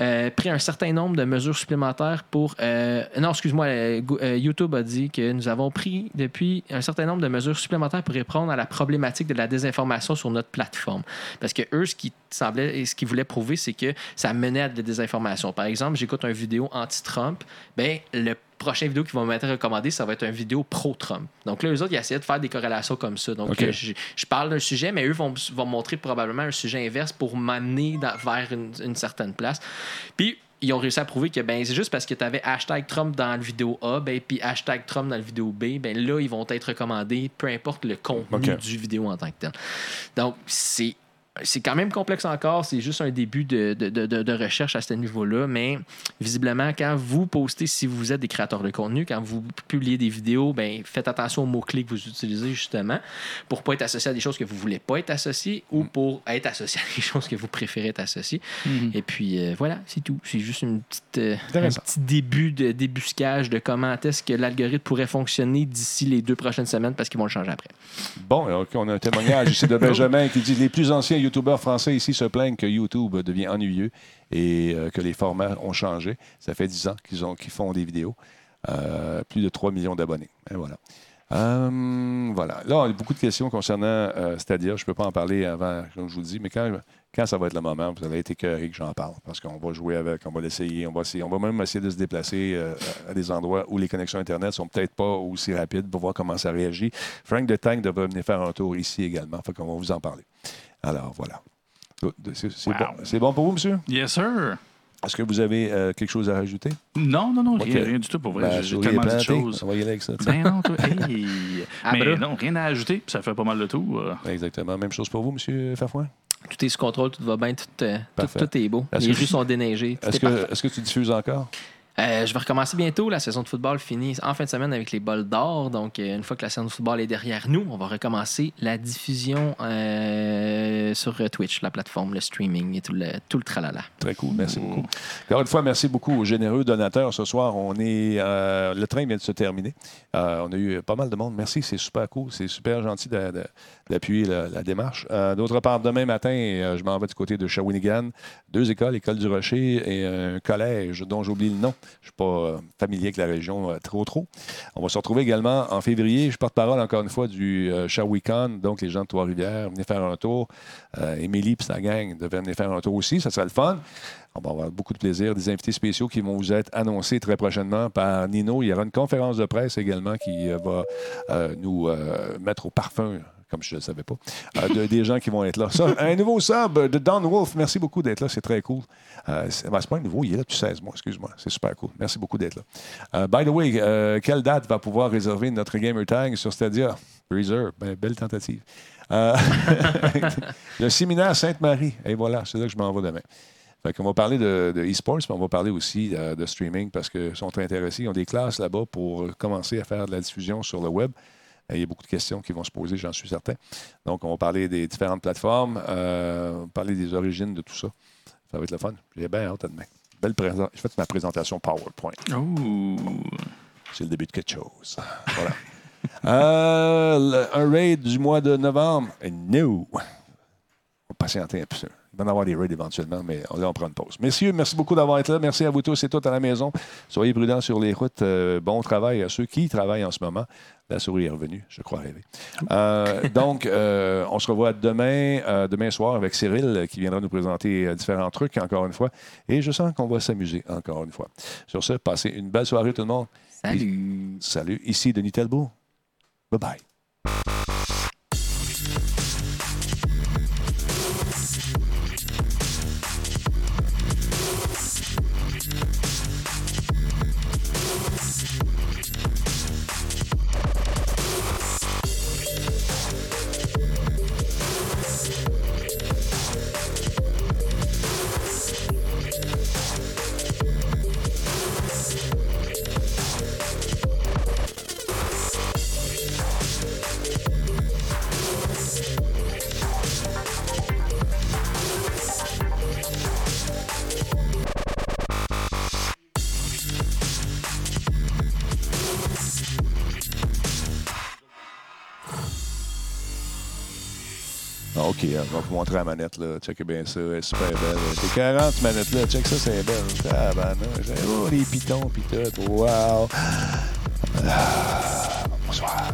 Euh, pris un certain nombre de mesures supplémentaires pour. euh, non, excuse-moi, euh, YouTube a dit que nous avons pris depuis un certain nombre de mesures supplémentaires pour répondre à la problématique de la désinformation sur notre plateforme. Parce que eux, ce qui semblait et ce qu'ils voulaient prouver, c'est que ça menait à de la désinformation. Par exemple, j'écoute une vidéo anti-Trump, ben le prochain vidéo qui va m'être recommandé, ça va être une vidéo pro-Trump. Donc là, eux autres, ils essayaient de faire des corrélations comme ça. Donc, euh, je, je parle d'un sujet, mais eux vont, vont montrer probablement un sujet inverse pour m'amener vers une, une certaine place. Puis, ils ont réussi à prouver que ben, c'est juste parce que tu avais hashtag Trump dans la vidéo A, ben, puis hashtag Trump dans la vidéo B, ben là, ils vont être recommandés, peu importe le contenu du vidéo en tant que tel. Donc, c'est. C'est quand même complexe encore, c'est juste un début de, de- de- recherche à ce niveau-là, mais visiblement, quand vous postez, si vous êtes des créateurs de contenu, quand vous publiez des vidéos, ben, faites attention aux mots-clés que vous utilisez justement pour pas être associé à des choses que vous voulez pas être associé ou pour être associé à des (laughs) choses que vous préférez être associé. Et puis euh, voilà, c'est tout. C'est juste une petite, euh, un petit début de débuscage de comment est-ce que l'algorithme pourrait fonctionner d'ici les deux prochaines semaines parce qu'ils vont le changer après. Bon, OK, on a un témoignage ici de (laughs) Benjamin qui dit Les plus anciens YouTubeurs français ici se plaignent que YouTube devient ennuyeux et euh, que les formats ont changé. Ça fait 10 ans qu'ils qu'ils font des vidéos. Euh, plus de 3 millions d'abonnés. Voilà. Euh, voilà. Là, on a beaucoup de questions concernant euh, Stadia. Je ne peux pas en parler avant, comme je vous dis, mais quand, quand ça va être le moment, vous allez être écœuré que j'en parle parce qu'on va jouer avec, on va l'essayer, on va on va même essayer de se déplacer euh, à des endroits où les connexions Internet sont peut-être pas aussi rapides pour voir comment ça réagit. Frank de Tank devrait venir faire un tour ici également. Fait qu'on va vous en parler. Alors, voilà. C'est c'est Wow. bon. C'est bon pour vous, monsieur? Yes, sir. Est-ce que vous avez euh, quelque chose à rajouter? Non, non, non, rien, rien du tout pour vrai. La J'ai- tellement dit de choses. On va y aller avec ça. Ben non, toi. (laughs) Hey. Ah, Mais non, rien à ajouter. puis Ça fait pas mal de tout. euh. Exactement. Même chose pour vous, monsieur Fafouin? Tout est sous contrôle, tout va bien, tout, euh, tout, Parfait. tout est beau. Est-ce Les rues sont déneigées. tout Est-ce est parfait. que, est-ce que tu diffuses encore? Euh, je vais recommencer bientôt. La saison de football finit en fin de semaine avec les bols d'or. Donc, euh, une fois que la saison de football est derrière nous, on va recommencer la diffusion euh, sur Twitch, la plateforme, le streaming et tout le, tralala. Très cool. Merci beaucoup. Encore une fois, merci beaucoup aux généreux donateurs. Ce soir, on est, le train vient de se terminer. On a eu pas mal de monde. Merci, c'est super cool. C'est super gentil de- d'appuyer la, démarche. Euh, D'autre part, demain matin, euh, je m'en vais du côté de Shawinigan. Deux écoles, l'École du Rocher et un collège dont j'oublie le nom. Je ne suis pas euh, familier avec la région trop, trop. On va se retrouver également en février. Je porte-parole encore une fois du Shawicon, donc les gens de Trois-Rivières. Venez faire un tour. Émilie et sa gang devaient venir faire un tour aussi. Ça sera le fun. On va avoir beaucoup de plaisir. Des invités spéciaux qui vont vous être annoncés très prochainement par Nino. Il y aura une conférence de presse également qui va nous mettre au parfum, comme je ne le savais pas, euh, de- des gens qui vont être là. Un nouveau sub de Don Wolf. Merci beaucoup d'être là. C'est très cool. Euh, c'est ben, pas un nouveau. Il est là depuis 16 mois. Excuse-moi. C'est super cool. Merci beaucoup d'être là. Euh, by the way, euh, quelle date va pouvoir réserver notre Gamer Tag sur Stadia? Reserve. Ben, belle tentative. (laughs) Le séminaire Sainte-Marie. Et voilà, c'est là que je m'en vais demain. Qu'on va parler de, e-sports, mais on va parler aussi de streaming parce qu'ils sont très intéressés. Ils ont des classes là-bas pour commencer à faire de la diffusion sur le web. Euh, Il y a beaucoup de questions qui vont se poser, j'en suis certain. Donc, on va parler des différentes plateformes, euh, on va parler des origines de tout ça. Ça va être le fun. J'ai bien hâte à demain. Belle présent- J'ai fait ma présentation PowerPoint. Oh. C'est le début de quelque chose. Voilà. (laughs) Euh, le- un raid du mois de novembre. No. On va patienter un peu. Il va y en avoir des raids éventuellement, mais là, on prend une pause. Messieurs, merci beaucoup d'avoir été là. Merci à vous tous et toutes à la maison. Soyez prudents sur les routes. Euh, bon travail à ceux qui travaillent en ce moment. La souris est revenue, je crois rêver. Euh, (laughs) donc, euh, on se revoit demain, euh, demain soir avec Cyril qui viendra nous présenter différents trucs, encore une fois. Et je sens qu'on va s'amuser, encore une fois. Sur ce, passez une belle soirée, tout le monde. Salut. Salut, ici Denis Talbot. Bye bye. Manette. Là. Checkez bien ça, elle est super belle. C'est 40 cette manette-là. Check ça, c'est belle. Ah, ben, là, oh, les pitons, pis tout. Wow. Ah, bonsoir.